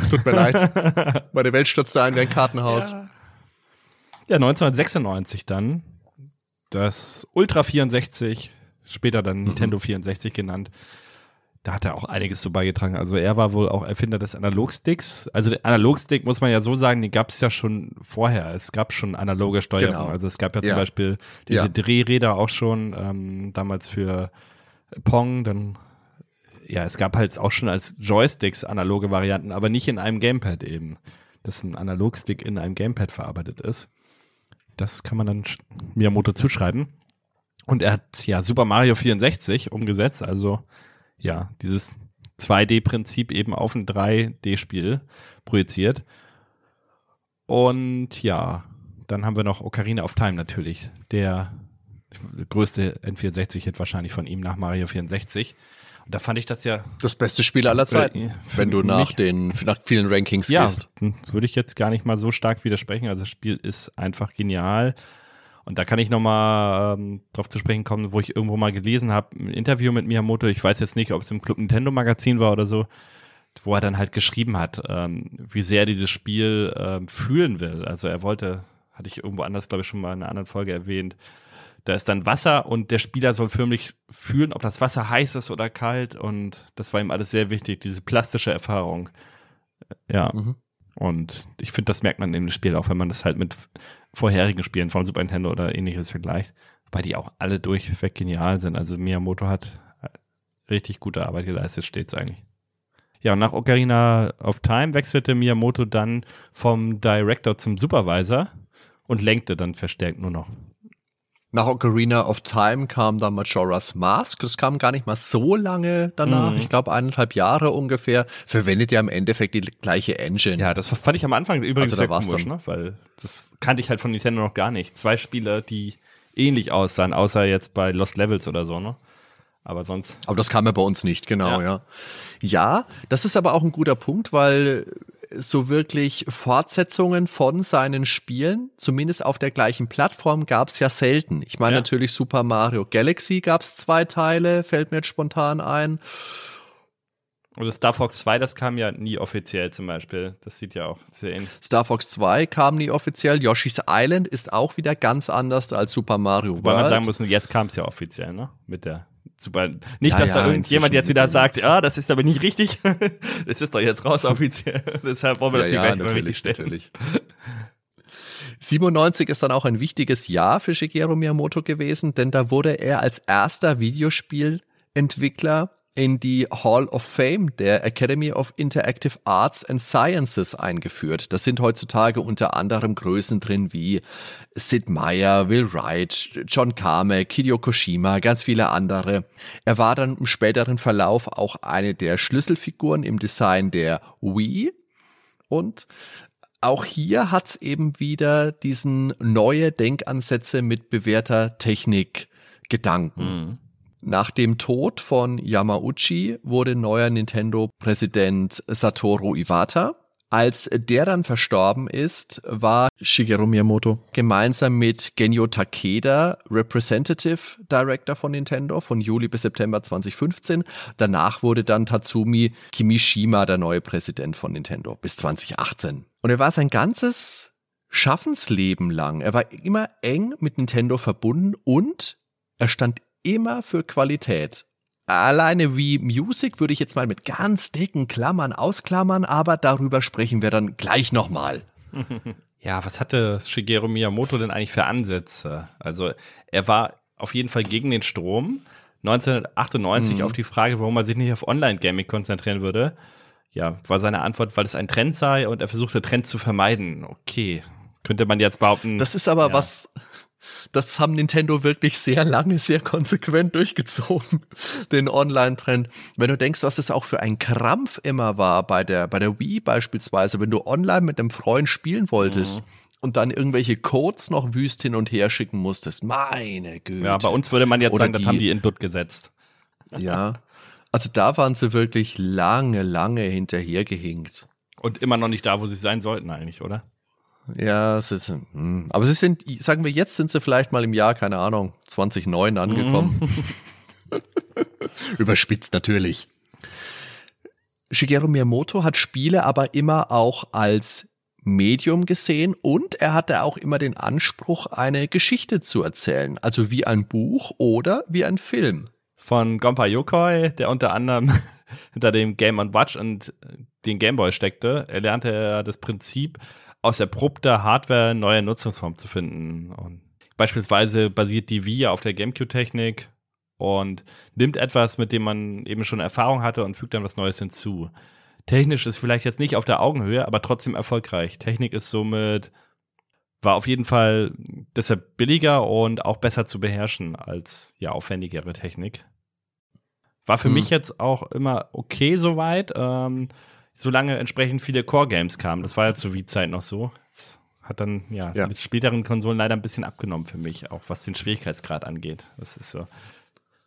tut mir leid. Meine Welt stürzt da ein wie ein Kartenhaus. Ja. ja, 1996 dann das Ultra 64, später dann mhm. Nintendo 64 genannt, da hat er auch einiges zu beigetragen. Also er war wohl auch Erfinder des Analogsticks. Also der Analogstick muss man ja so sagen, den gab es ja schon vorher. Es gab schon analoge Steuerung. Genau. Also es gab ja, ja. zum Beispiel diese ja. Drehräder auch schon ähm, damals für Pong. Dann ja, es gab halt auch schon als Joysticks analoge Varianten, aber nicht in einem Gamepad eben. Dass ein Analogstick in einem Gamepad verarbeitet ist. Das kann man dann Miyamoto zuschreiben. Und er hat ja Super Mario 64 umgesetzt, also ja, dieses 2D-Prinzip eben auf ein 3D-Spiel projiziert. Und ja, dann haben wir noch Ocarina of Time natürlich, der größte N64-Hit wahrscheinlich von ihm nach Mario 64. Und da fand ich das ja. Das beste Spiel aller Zeiten, wenn du nach mich, den nach vielen Rankings ja, gehst. Würde ich jetzt gar nicht mal so stark widersprechen. Also das Spiel ist einfach genial. Und da kann ich nochmal ähm, drauf zu sprechen kommen, wo ich irgendwo mal gelesen habe, ein Interview mit Miyamoto, ich weiß jetzt nicht, ob es im Club Nintendo Magazin war oder so, wo er dann halt geschrieben hat, ähm, wie sehr er dieses Spiel ähm, fühlen will. Also er wollte, hatte ich irgendwo anders, glaube ich, schon mal in einer anderen Folge erwähnt, da ist dann Wasser und der Spieler soll förmlich fühlen, ob das Wasser heiß ist oder kalt und das war ihm alles sehr wichtig, diese plastische Erfahrung. Ja. Mhm. Und ich finde, das merkt man in dem Spiel auch, wenn man das halt mit vorherigen Spielen von Super Nintendo oder ähnliches vergleicht, weil die auch alle durchweg genial sind. Also Miyamoto hat richtig gute Arbeit geleistet, steht's eigentlich. Ja, und nach Ocarina of Time wechselte Miyamoto dann vom Director zum Supervisor und lenkte dann verstärkt nur noch. Nach Ocarina of Time kam dann Majora's Mask. Das kam gar nicht mal so lange danach. Mhm. Ich glaube, eineinhalb Jahre ungefähr. Verwendet ja im Endeffekt die gleiche Engine. Ja, das fand ich am Anfang übrigens also, sehr komisch, ne? weil das kannte ich halt von Nintendo noch gar nicht. Zwei Spiele, die ähnlich aussahen, außer jetzt bei Lost Levels oder so, ne? Aber sonst. Aber das kam ja bei uns nicht, genau, ja. Ja, ja das ist aber auch ein guter Punkt, weil so wirklich Fortsetzungen von seinen Spielen, zumindest auf der gleichen Plattform, gab es ja selten. Ich meine ja. natürlich Super Mario Galaxy gab es zwei Teile, fällt mir jetzt spontan ein. Und Star Fox 2, das kam ja nie offiziell zum Beispiel. Das sieht ja auch sehr ähnlich. Star Fox 2 kam nie offiziell. Yoshi's Island ist auch wieder ganz anders als Super Mario World. Weil man sagen muss, jetzt kam es ja offiziell, ne? Mit der Super. Nicht, ja, dass ja, da irgendjemand jetzt wieder sagt, ja, das ist aber nicht richtig. das ist doch jetzt raus offiziell. Deshalb wollen wir das ja, hier ja, gleich natürlich, natürlich. 97 ist dann auch ein wichtiges Jahr für Shigeru Miyamoto gewesen, denn da wurde er als erster Videospielentwickler in die Hall of Fame der Academy of Interactive Arts and Sciences eingeführt. Das sind heutzutage unter anderem Größen drin wie Sid Meier, Will Wright, John Carmack, Hideo Koshima, ganz viele andere. Er war dann im späteren Verlauf auch eine der Schlüsselfiguren im Design der Wii und auch hier hat's eben wieder diesen neue Denkansätze mit bewährter Technik Gedanken. Mhm. Nach dem Tod von Yamauchi wurde neuer Nintendo-Präsident Satoru Iwata. Als der dann verstorben ist, war Shigeru Miyamoto gemeinsam mit Genyo Takeda Representative Director von Nintendo von Juli bis September 2015. Danach wurde dann Tatsumi Kimishima der neue Präsident von Nintendo bis 2018. Und er war sein ganzes Schaffensleben lang. Er war immer eng mit Nintendo verbunden und er stand immer für Qualität. Alleine wie Music würde ich jetzt mal mit ganz dicken Klammern ausklammern, aber darüber sprechen wir dann gleich nochmal. Ja, was hatte Shigeru Miyamoto denn eigentlich für Ansätze? Also er war auf jeden Fall gegen den Strom. 1998 mhm. auf die Frage, warum er sich nicht auf Online-Gaming konzentrieren würde. Ja, war seine Antwort, weil es ein Trend sei und er versuchte Trend zu vermeiden. Okay, könnte man jetzt behaupten. Das ist aber ja. was, das haben Nintendo wirklich sehr lange, sehr konsequent durchgezogen, den Online-Trend. Wenn du denkst, was es auch für ein Krampf immer war bei der, bei der Wii beispielsweise, wenn du online mit einem Freund spielen wolltest. Mhm. Und dann irgendwelche Codes noch wüst hin und her schicken musstest. Meine Güte. Ja, bei uns würde man jetzt Oder sagen, das haben die in Dutt gesetzt. Ja. Also da waren sie wirklich lange, lange hinterhergehinkt. Und immer noch nicht da, wo sie sein sollten eigentlich, oder? Ja, es ist, hm. aber sie sind, sagen wir jetzt, sind sie vielleicht mal im Jahr, keine Ahnung, 2009 angekommen. Mhm. Überspitzt natürlich. Shigeru Miyamoto hat Spiele aber immer auch als Medium gesehen und er hatte auch immer den Anspruch, eine Geschichte zu erzählen, also wie ein Buch oder wie ein Film. Von Gonpa Yokoi, der unter anderem hinter dem Game Watch und den Gameboy steckte, erlernte er das Prinzip, aus erprobter Hardware neue Nutzungsformen zu finden. Und beispielsweise basiert die Wii auf der GameCube-Technik und nimmt etwas, mit dem man eben schon Erfahrung hatte und fügt dann was Neues hinzu. Technisch ist vielleicht jetzt nicht auf der Augenhöhe, aber trotzdem erfolgreich. Technik ist somit, war auf jeden Fall deshalb billiger und auch besser zu beherrschen als ja aufwendigere Technik. War für hm. mich jetzt auch immer okay soweit. Ähm, solange entsprechend viele Core-Games kamen. Das war ja zur Wii-Zeit noch so. Das hat dann ja, ja, mit späteren Konsolen leider ein bisschen abgenommen für mich, auch was den Schwierigkeitsgrad angeht. Das ist so.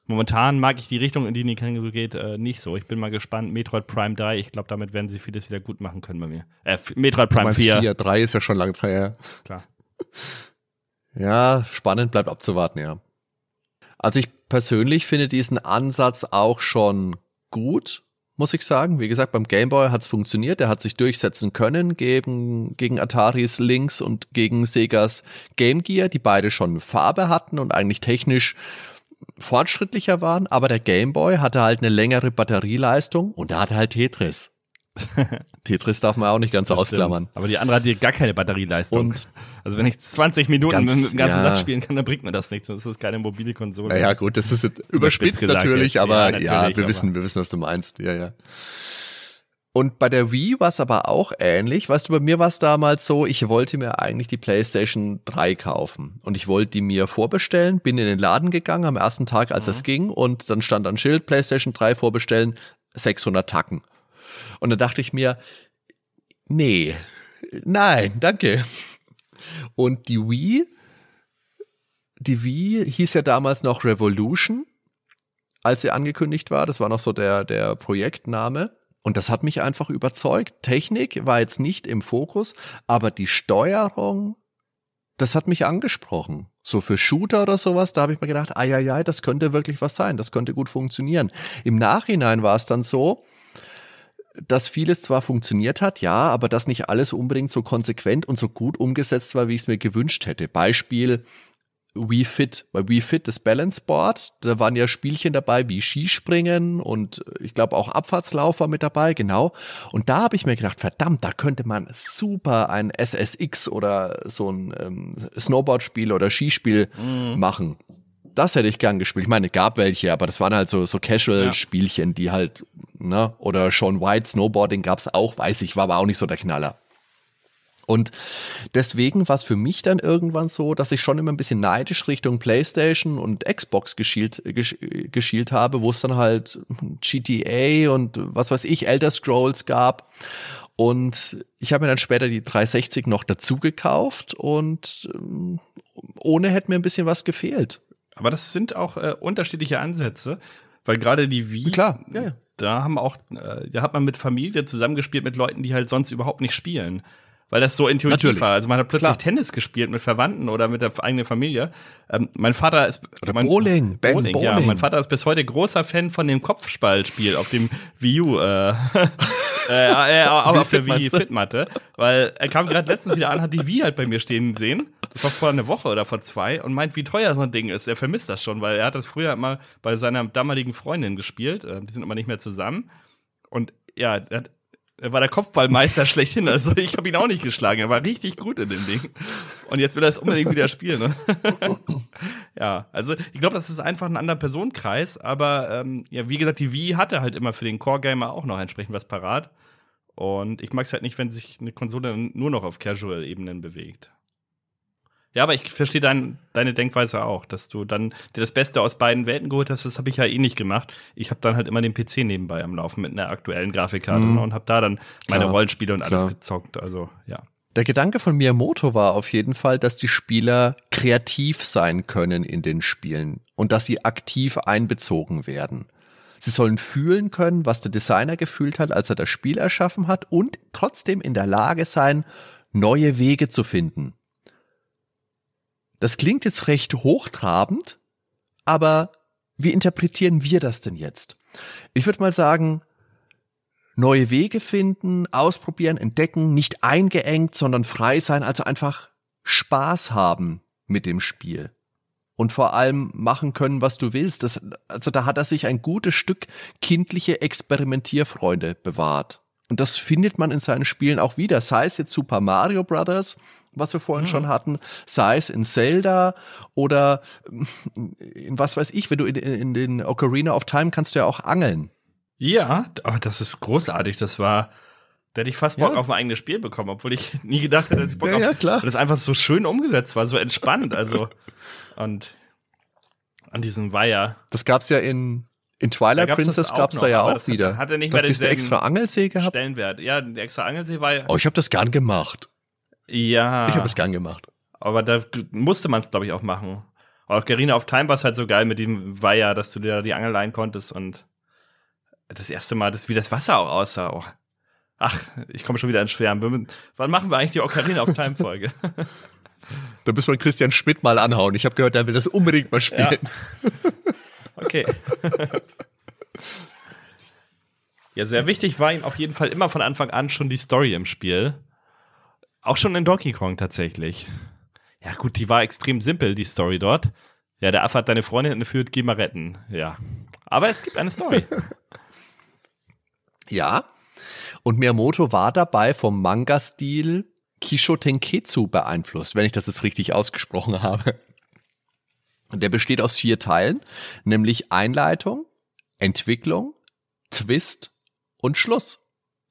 Momentan mag ich die Richtung, in die Nintendo geht, äh, nicht so. Ich bin mal gespannt. Metroid Prime 3, ich glaube, damit werden sie vieles wieder gut machen können bei mir. Äh, Metroid Prime 4. 4. 3 ist ja schon lange ja. Klar. Ja, spannend bleibt abzuwarten, ja. Also ich persönlich finde diesen Ansatz auch schon gut muss ich sagen. Wie gesagt, beim Game Boy hat es funktioniert. Er hat sich durchsetzen können gegen, gegen Ataris Lynx und gegen Segas Game Gear, die beide schon Farbe hatten und eigentlich technisch fortschrittlicher waren. Aber der Game Boy hatte halt eine längere Batterieleistung und da hatte halt Tetris. Tetris darf man auch nicht ganz das ausklammern. Aber die andere hat hier gar keine Batterieleistung. Und also wenn ich 20 Minuten ganz, einen ganzen ja. Satz spielen kann, dann bringt mir das nichts. Das ist keine mobile Konsole. Naja, gut, das ist überspitzt, überspitzt natürlich, aber ja, natürlich, wir aber wissen, wir wissen, was du meinst. Ja, ja. Und bei der Wii war es aber auch ähnlich. Weißt du, bei mir war es damals so, ich wollte mir eigentlich die PlayStation 3 kaufen. Und ich wollte die mir vorbestellen, bin in den Laden gegangen am ersten Tag, als es mhm. ging. Und dann stand ein Schild, PlayStation 3 vorbestellen, 600 Tacken. Und dann dachte ich mir, nee, nein, danke. Und die Wii, die Wii hieß ja damals noch Revolution, als sie angekündigt war. Das war noch so der, der Projektname. Und das hat mich einfach überzeugt. Technik war jetzt nicht im Fokus, aber die Steuerung, das hat mich angesprochen. So für Shooter oder sowas, da habe ich mir gedacht, ai, das könnte wirklich was sein, das könnte gut funktionieren. Im Nachhinein war es dann so, dass vieles zwar funktioniert hat, ja, aber dass nicht alles unbedingt so konsequent und so gut umgesetzt war, wie ich es mir gewünscht hätte. Beispiel Wii Fit. Bei Wii Fit, das Balance Board, da waren ja Spielchen dabei wie Skispringen und ich glaube auch Abfahrtslauf war mit dabei, genau. Und da habe ich mir gedacht, verdammt, da könnte man super ein SSX oder so ein ähm, Snowboard-Spiel oder Skispiel mhm. machen. Das hätte ich gern gespielt. Ich meine, gab welche, aber das waren halt so, so Casual-Spielchen, die halt, ne, oder Sean White Snowboarding gab's auch, weiß ich, war aber auch nicht so der Knaller. Und deswegen war es für mich dann irgendwann so, dass ich schon immer ein bisschen neidisch Richtung PlayStation und Xbox geschielt, geschielt habe, wo es dann halt GTA und was weiß ich, Elder Scrolls gab. Und ich habe mir dann später die 360 noch dazu gekauft und ähm, ohne hätte mir ein bisschen was gefehlt. Aber das sind auch äh, unterschiedliche Ansätze, weil gerade die Wii, Klar, ja, ja. Da haben auch, äh, da hat man mit Familie zusammengespielt mit Leuten, die halt sonst überhaupt nicht spielen weil das so intuitiv Natürlich. war. Also man hat plötzlich Klar. Tennis gespielt mit Verwandten oder mit der eigenen Familie. Ähm, mein Vater ist oder mein, Bowling, ben Bowling, Bowling, ja. Mein Vater ist bis heute großer Fan von dem Kopfballspiel auf dem Wii U, äh, äh, äh, auch auf der Wii Fit Matte, weil er kam gerade letztens wieder an, hat die Wii halt bei mir stehen sehen. Das war vor einer Woche oder vor zwei und meint, wie teuer so ein Ding ist. Er vermisst das schon, weil er hat das früher mal bei seiner damaligen Freundin gespielt. Äh, die sind aber nicht mehr zusammen. Und ja, er hat er war der Kopfballmeister schlechthin. Also ich habe ihn auch nicht geschlagen. Er war richtig gut in dem Ding. Und jetzt will er es unbedingt wieder spielen. Ne? ja, also ich glaube, das ist einfach ein anderer Personenkreis. Aber ähm, ja, wie gesagt, die Wii hatte halt immer für den Core-Gamer auch noch entsprechend was parat. Und ich mag es halt nicht, wenn sich eine Konsole nur noch auf Casual-Ebenen bewegt. Ja, aber ich verstehe dein, deine Denkweise auch, dass du dann dir das Beste aus beiden Welten geholt hast. Das habe ich ja eh nicht gemacht. Ich habe dann halt immer den PC nebenbei am Laufen mit einer aktuellen Grafikkarte mhm. und habe da dann meine klar, Rollenspiele und alles klar. gezockt. Also ja. Der Gedanke von Miyamoto war auf jeden Fall, dass die Spieler kreativ sein können in den Spielen und dass sie aktiv einbezogen werden. Sie sollen fühlen können, was der Designer gefühlt hat, als er das Spiel erschaffen hat und trotzdem in der Lage sein, neue Wege zu finden. Das klingt jetzt recht hochtrabend, aber wie interpretieren wir das denn jetzt? Ich würde mal sagen, neue Wege finden, ausprobieren, entdecken, nicht eingeengt, sondern frei sein, also einfach Spaß haben mit dem Spiel. Und vor allem machen können, was du willst. Das, also da hat er sich ein gutes Stück kindliche Experimentierfreude bewahrt. Und das findet man in seinen Spielen auch wieder, sei es jetzt Super Mario Brothers was wir vorhin mhm. schon hatten, sei es in Zelda oder in was weiß ich, wenn du in, in den Ocarina of Time kannst du ja auch angeln. Ja, oh, das ist großartig. Das war, da hätte ich fast Bock ja. auf ein eigenes Spiel bekommen, obwohl ich nie gedacht hätte, dass ich Bock ja, auf, ja, klar. Weil das einfach so schön umgesetzt war, so entspannt, also und an diesem Weiher. Das gab's ja in in Twilight gab's Princess gab es da ja auch wieder. Hat er nicht mehr den extra Angelsee gehabt? Stellenwert. Ja, der extra Angelsee war ja. Oh, ich habe das gern gemacht. Ja. Ich habe es gern gemacht. Aber da musste man es, glaube ich, auch machen. Auch Garina of Time war es halt so geil mit dem Weiher, dass du dir da die Angel leihen konntest und das erste Mal, dass wie das Wasser auch aussah. Oh. Ach, ich komme schon wieder ins Schwärmen. Wann machen wir eigentlich die Ocarina of Time Folge? da müssen wir Christian Schmidt mal anhauen. Ich habe gehört, der will das unbedingt mal spielen. Ja. Okay. ja, sehr wichtig war ihm auf jeden Fall immer von Anfang an schon die Story im Spiel. Auch schon in Donkey Kong tatsächlich. Ja, gut, die war extrem simpel, die Story dort. Ja, der Affe hat deine Freundin entführt, geh mal retten. Ja. Aber es gibt eine Story. ja. Und Miyamoto war dabei vom Manga-Stil Kisho Tenketsu beeinflusst, wenn ich das jetzt richtig ausgesprochen habe. Der besteht aus vier Teilen, nämlich Einleitung, Entwicklung, Twist und Schluss.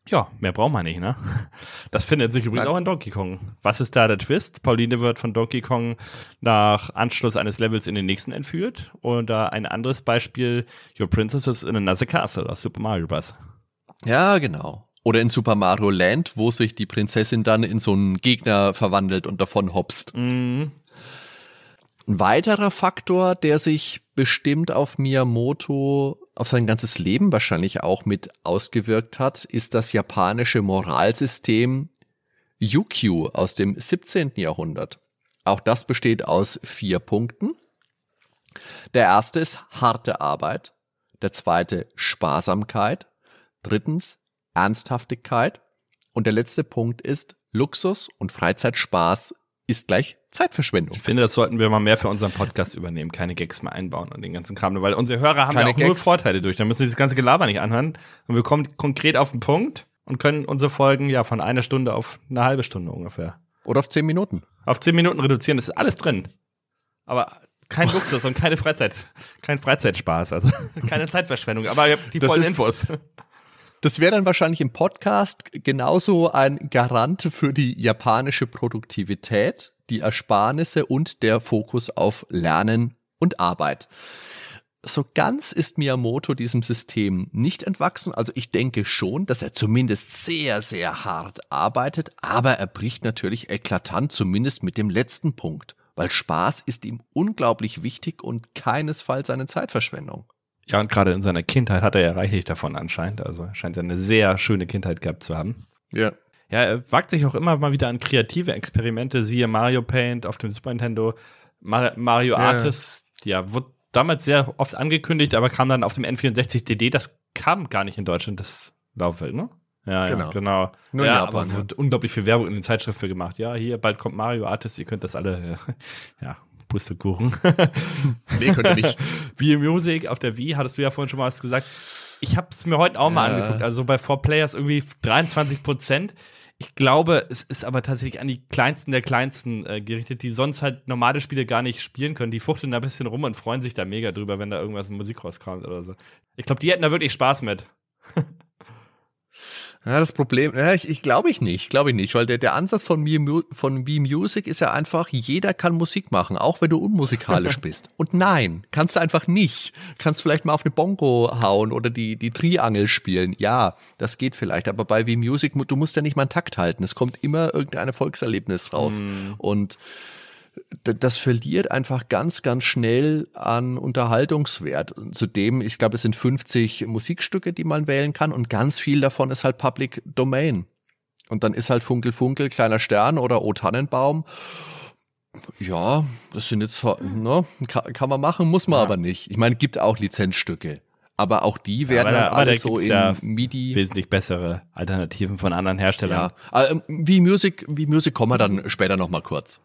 Ja, mehr braucht man nicht, ne? Das findet sich übrigens auch in Donkey Kong. Was ist da der Twist? Pauline wird von Donkey Kong nach Anschluss eines Levels in den nächsten entführt. Oder ein anderes Beispiel, Your Princess is in another castle aus Super Mario Bros. Ja, genau. Oder in Super Mario Land, wo sich die Prinzessin dann in so einen Gegner verwandelt und davon hopst. Mhm. Ein weiterer Faktor, der sich bestimmt auf Miyamoto auf sein ganzes Leben wahrscheinlich auch mit ausgewirkt hat, ist das japanische Moralsystem Yukyu aus dem 17. Jahrhundert. Auch das besteht aus vier Punkten. Der erste ist harte Arbeit, der zweite Sparsamkeit, drittens Ernsthaftigkeit und der letzte Punkt ist Luxus und Freizeitspaß ist gleich Zeitverschwendung. Ich finde, das sollten wir mal mehr für unseren Podcast übernehmen, keine Gags mehr einbauen und den ganzen Kram, weil unsere Hörer haben keine ja auch Gags. nur Vorteile durch. Da müssen sie das ganze Gelaber nicht anhören und wir kommen konkret auf den Punkt und können unsere Folgen ja von einer Stunde auf eine halbe Stunde ungefähr. Oder auf zehn Minuten. Auf zehn Minuten reduzieren, das ist alles drin. Aber kein Luxus und keine Freizeit, kein Freizeitspaß, also keine Zeitverschwendung, aber die das vollen ist, Infos. Das wäre dann wahrscheinlich im Podcast genauso ein Garant für die japanische Produktivität, die Ersparnisse und der Fokus auf Lernen und Arbeit. So ganz ist Miyamoto diesem System nicht entwachsen. Also ich denke schon, dass er zumindest sehr, sehr hart arbeitet, aber er bricht natürlich eklatant, zumindest mit dem letzten Punkt, weil Spaß ist ihm unglaublich wichtig und keinesfalls eine Zeitverschwendung. Ja, und gerade in seiner Kindheit hat er ja reichlich davon anscheinend. Also er scheint ja eine sehr schöne Kindheit gehabt zu haben. Ja. Ja, er wagt sich auch immer mal wieder an kreative Experimente, siehe Mario Paint auf dem Super Nintendo, Mar Mario ja. Artist, ja, wurde damals sehr oft angekündigt, aber kam dann auf dem N64 DD, das kam gar nicht in Deutschland, das Laufwerk, ne? Ja, genau. Ja, genau. Nur ja, Japan, aber ja. unglaublich viel Werbung in den Zeitschriften gemacht. Ja, hier, bald kommt Mario Artist, ihr könnt das alle, ja, Pustekuchen. nee, könnt ihr nicht. Wie Music auf der Wii, hattest du ja vorhin schon mal was gesagt. Ich habe es mir heute auch mal angeguckt. Also bei 4Players irgendwie 23 Prozent. Ich glaube, es ist aber tatsächlich an die kleinsten der kleinsten äh, gerichtet, die sonst halt normale Spiele gar nicht spielen können. Die fuchteln da ein bisschen rum und freuen sich da mega drüber, wenn da irgendwas in Musik rauskommt oder so. Ich glaube, die hätten da wirklich Spaß mit. Ja, das Problem, ja, ich, ich glaube ich nicht, glaube ich nicht, weil der, der Ansatz von Me, von Me Music ist ja einfach, jeder kann Musik machen, auch wenn du unmusikalisch bist. Und nein, kannst du einfach nicht. Kannst vielleicht mal auf eine Bongo hauen oder die, die Triangel spielen. Ja, das geht vielleicht, aber bei Me Music, du musst ja nicht mal einen Takt halten. Es kommt immer irgendein Erfolgserlebnis raus. Mm. Und das verliert einfach ganz, ganz schnell an Unterhaltungswert. Zudem, ich glaube, es sind 50 Musikstücke, die man wählen kann und ganz viel davon ist halt Public Domain. Und dann ist halt Funkel Funkel, kleiner Stern oder O Tannenbaum. Ja, das sind jetzt, ne, kann, kann man machen, muss man ja. aber nicht. Ich meine, gibt auch Lizenzstücke. Aber auch die werden ja, aber, alle so in ja MIDI. Wesentlich bessere Alternativen von anderen Herstellern. Ja, ähm, wie Music, wie Music kommen wir dann später nochmal kurz.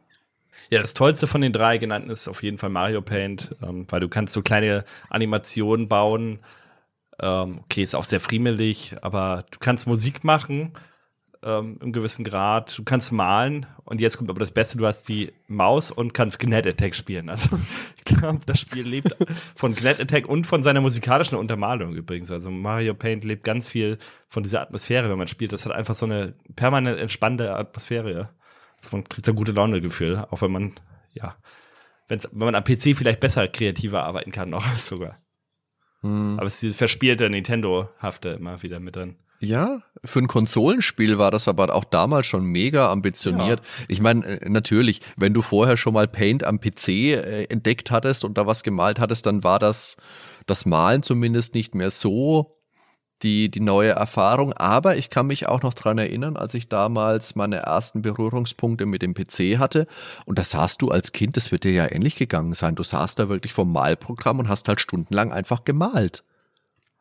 Ja, das Tollste von den drei genannten ist auf jeden Fall Mario Paint, ähm, weil du kannst so kleine Animationen bauen. Ähm, okay, ist auch sehr friemelig, aber du kannst Musik machen ähm, im gewissen Grad. Du kannst malen und jetzt kommt aber das Beste, du hast die Maus und kannst Gnet Attack spielen. Also ich glaube, das Spiel lebt von Gnet Attack und von seiner musikalischen Untermalung übrigens. Also Mario Paint lebt ganz viel von dieser Atmosphäre, wenn man spielt. Das hat einfach so eine permanent entspannte Atmosphäre man kriegt so ein gute Laune-Gefühl, auch wenn man, ja, wenn man am PC vielleicht besser kreativer arbeiten kann, noch sogar. Hm. Aber es ist dieses verspielte Nintendo-hafte immer wieder mit drin. Ja, für ein Konsolenspiel war das aber auch damals schon mega ambitioniert. Ja. Ich meine, äh, natürlich, wenn du vorher schon mal Paint am PC äh, entdeckt hattest und da was gemalt hattest, dann war das das Malen zumindest nicht mehr so die, die neue Erfahrung. Aber ich kann mich auch noch dran erinnern, als ich damals meine ersten Berührungspunkte mit dem PC hatte. Und da saßt du als Kind, das wird dir ja ähnlich gegangen sein. Du saßt da wirklich vom Malprogramm und hast halt stundenlang einfach gemalt.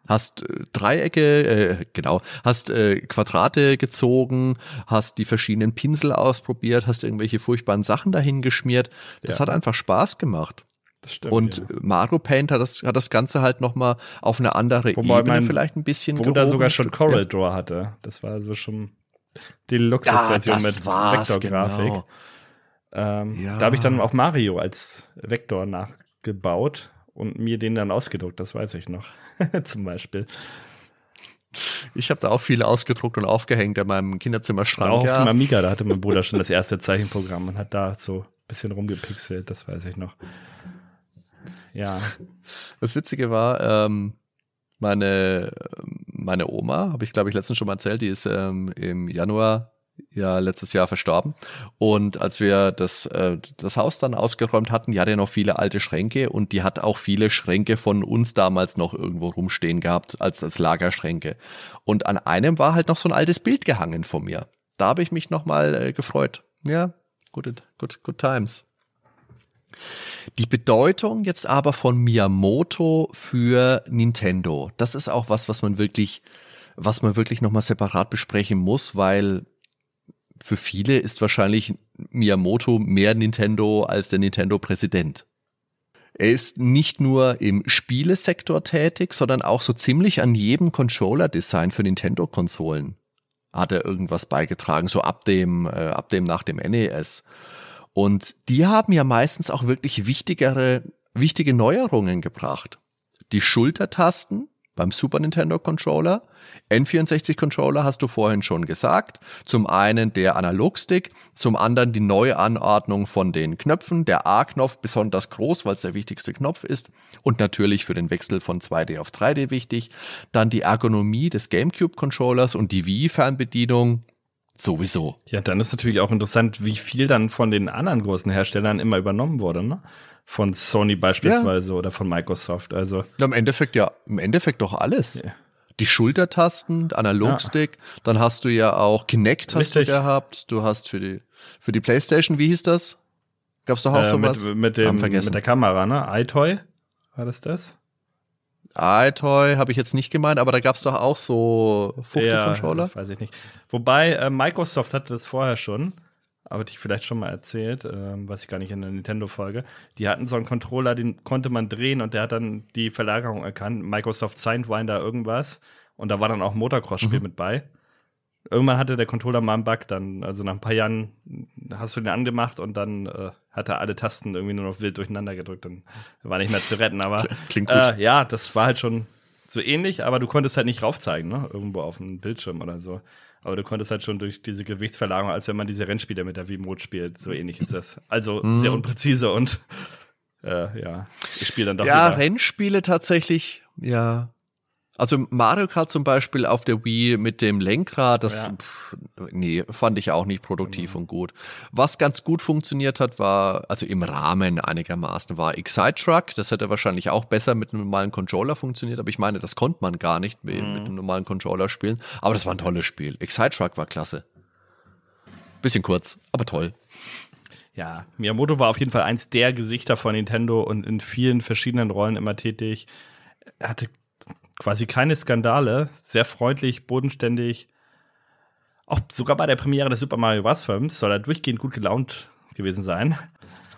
Hast äh, Dreiecke, äh, genau, hast äh, Quadrate gezogen, hast die verschiedenen Pinsel ausprobiert, hast irgendwelche furchtbaren Sachen dahin geschmiert. Das ja. hat einfach Spaß gemacht. Stimmt, und ja. Mario Paint hat das, hat das Ganze halt nochmal auf eine andere Wobei Ebene mein, vielleicht ein bisschen Wo da sogar schon Coral Draw hatte. Das war also schon die Luxusversion ja, mit Vektorgrafik. Genau. Ähm, ja. Da habe ich dann auch Mario als Vektor nachgebaut und mir den dann ausgedruckt, das weiß ich noch. Zum Beispiel. Ich habe da auch viele ausgedruckt und aufgehängt in meinem Kinderzimmerschrank. Auch auf dem Amiga, da hatte mein Bruder schon das erste Zeichenprogramm und hat da so ein bisschen rumgepixelt, das weiß ich noch. Ja. Das Witzige war, ähm, meine, meine Oma, habe ich glaube ich letztens schon mal erzählt, die ist ähm, im Januar ja letztes Jahr verstorben. Und als wir das, äh, das Haus dann ausgeräumt hatten, die hatte noch viele alte Schränke und die hat auch viele Schränke von uns damals noch irgendwo rumstehen gehabt, als, als Lagerschränke. Und an einem war halt noch so ein altes Bild gehangen von mir. Da habe ich mich nochmal äh, gefreut. Ja, good, good, good times. Die Bedeutung jetzt aber von Miyamoto für Nintendo, das ist auch was, was man wirklich, was man wirklich nochmal separat besprechen muss, weil für viele ist wahrscheinlich Miyamoto mehr Nintendo als der Nintendo-Präsident. Er ist nicht nur im Spielesektor tätig, sondern auch so ziemlich an jedem Controller-Design für Nintendo-Konsolen hat er irgendwas beigetragen, so ab dem, äh, ab dem nach dem NES. Und die haben ja meistens auch wirklich wichtigere, wichtige Neuerungen gebracht. Die Schultertasten beim Super Nintendo Controller, N64-Controller hast du vorhin schon gesagt. Zum einen der Analogstick, zum anderen die neue Anordnung von den Knöpfen. Der A-Knopf besonders groß, weil es der wichtigste Knopf ist. Und natürlich für den Wechsel von 2D auf 3D wichtig. Dann die Ergonomie des GameCube-Controllers und die Wii-Fernbedienung. Sowieso. Ja, dann ist natürlich auch interessant, wie viel dann von den anderen großen Herstellern immer übernommen wurde, ne? Von Sony beispielsweise ja. oder von Microsoft. Also. Ja, Im Endeffekt ja, im Endeffekt doch alles. Ja die Schultertasten, Analogstick, ja. dann hast du ja auch Kinect hast Richtig. du gehabt, du hast für die für die Playstation, wie hieß das? Gab's doch auch äh, sowas? Mit, mit, dem, mit der Kamera, ne? iToy, war das das? iToy habe ich jetzt nicht gemeint, aber da gab's doch auch so Fuchtel-Controller. Ja, weiß ich nicht. Wobei, äh, Microsoft hatte das vorher schon aber ich vielleicht schon mal erzählt, ähm, was ich gar nicht in der Nintendo-Folge. Die hatten so einen Controller, den konnte man drehen und der hat dann die Verlagerung erkannt. Microsoft Sidewinder irgendwas. Und da war dann auch ein Motocross-Spiel mhm. mit bei. Irgendwann hatte der Controller mal einen Bug, dann, also nach ein paar Jahren hast du den angemacht und dann äh, hat er alle Tasten irgendwie nur noch wild durcheinander gedrückt und war nicht mehr zu retten. Aber Klingt gut. Äh, ja, das war halt schon so ähnlich, aber du konntest halt nicht raufzeigen, ne? Irgendwo auf dem Bildschirm oder so. Aber du konntest halt schon durch diese Gewichtsverlagerung, als wenn man diese Rennspiele mit der V-Mode spielt, so ähnlich ist das. Also mm. sehr unpräzise und äh, ja, ich spiele dann doch. Ja, lieber. Rennspiele tatsächlich, ja. Also Mario Kart zum Beispiel auf der Wii mit dem Lenkrad, das ja. pff, nee, fand ich auch nicht produktiv mhm. und gut. Was ganz gut funktioniert hat, war, also im Rahmen einigermaßen, war Excite Truck. Das hätte wahrscheinlich auch besser mit einem normalen Controller funktioniert, aber ich meine, das konnte man gar nicht mit, mhm. mit einem normalen Controller spielen. Aber das war ein tolles Spiel. Excite Truck war klasse. Bisschen kurz, aber toll. Ja, Miyamoto war auf jeden Fall eins der Gesichter von Nintendo und in vielen verschiedenen Rollen immer tätig. Er hatte quasi keine Skandale, sehr freundlich, bodenständig. Auch sogar bei der Premiere des Super Mario Bros. Films soll er durchgehend gut gelaunt gewesen sein.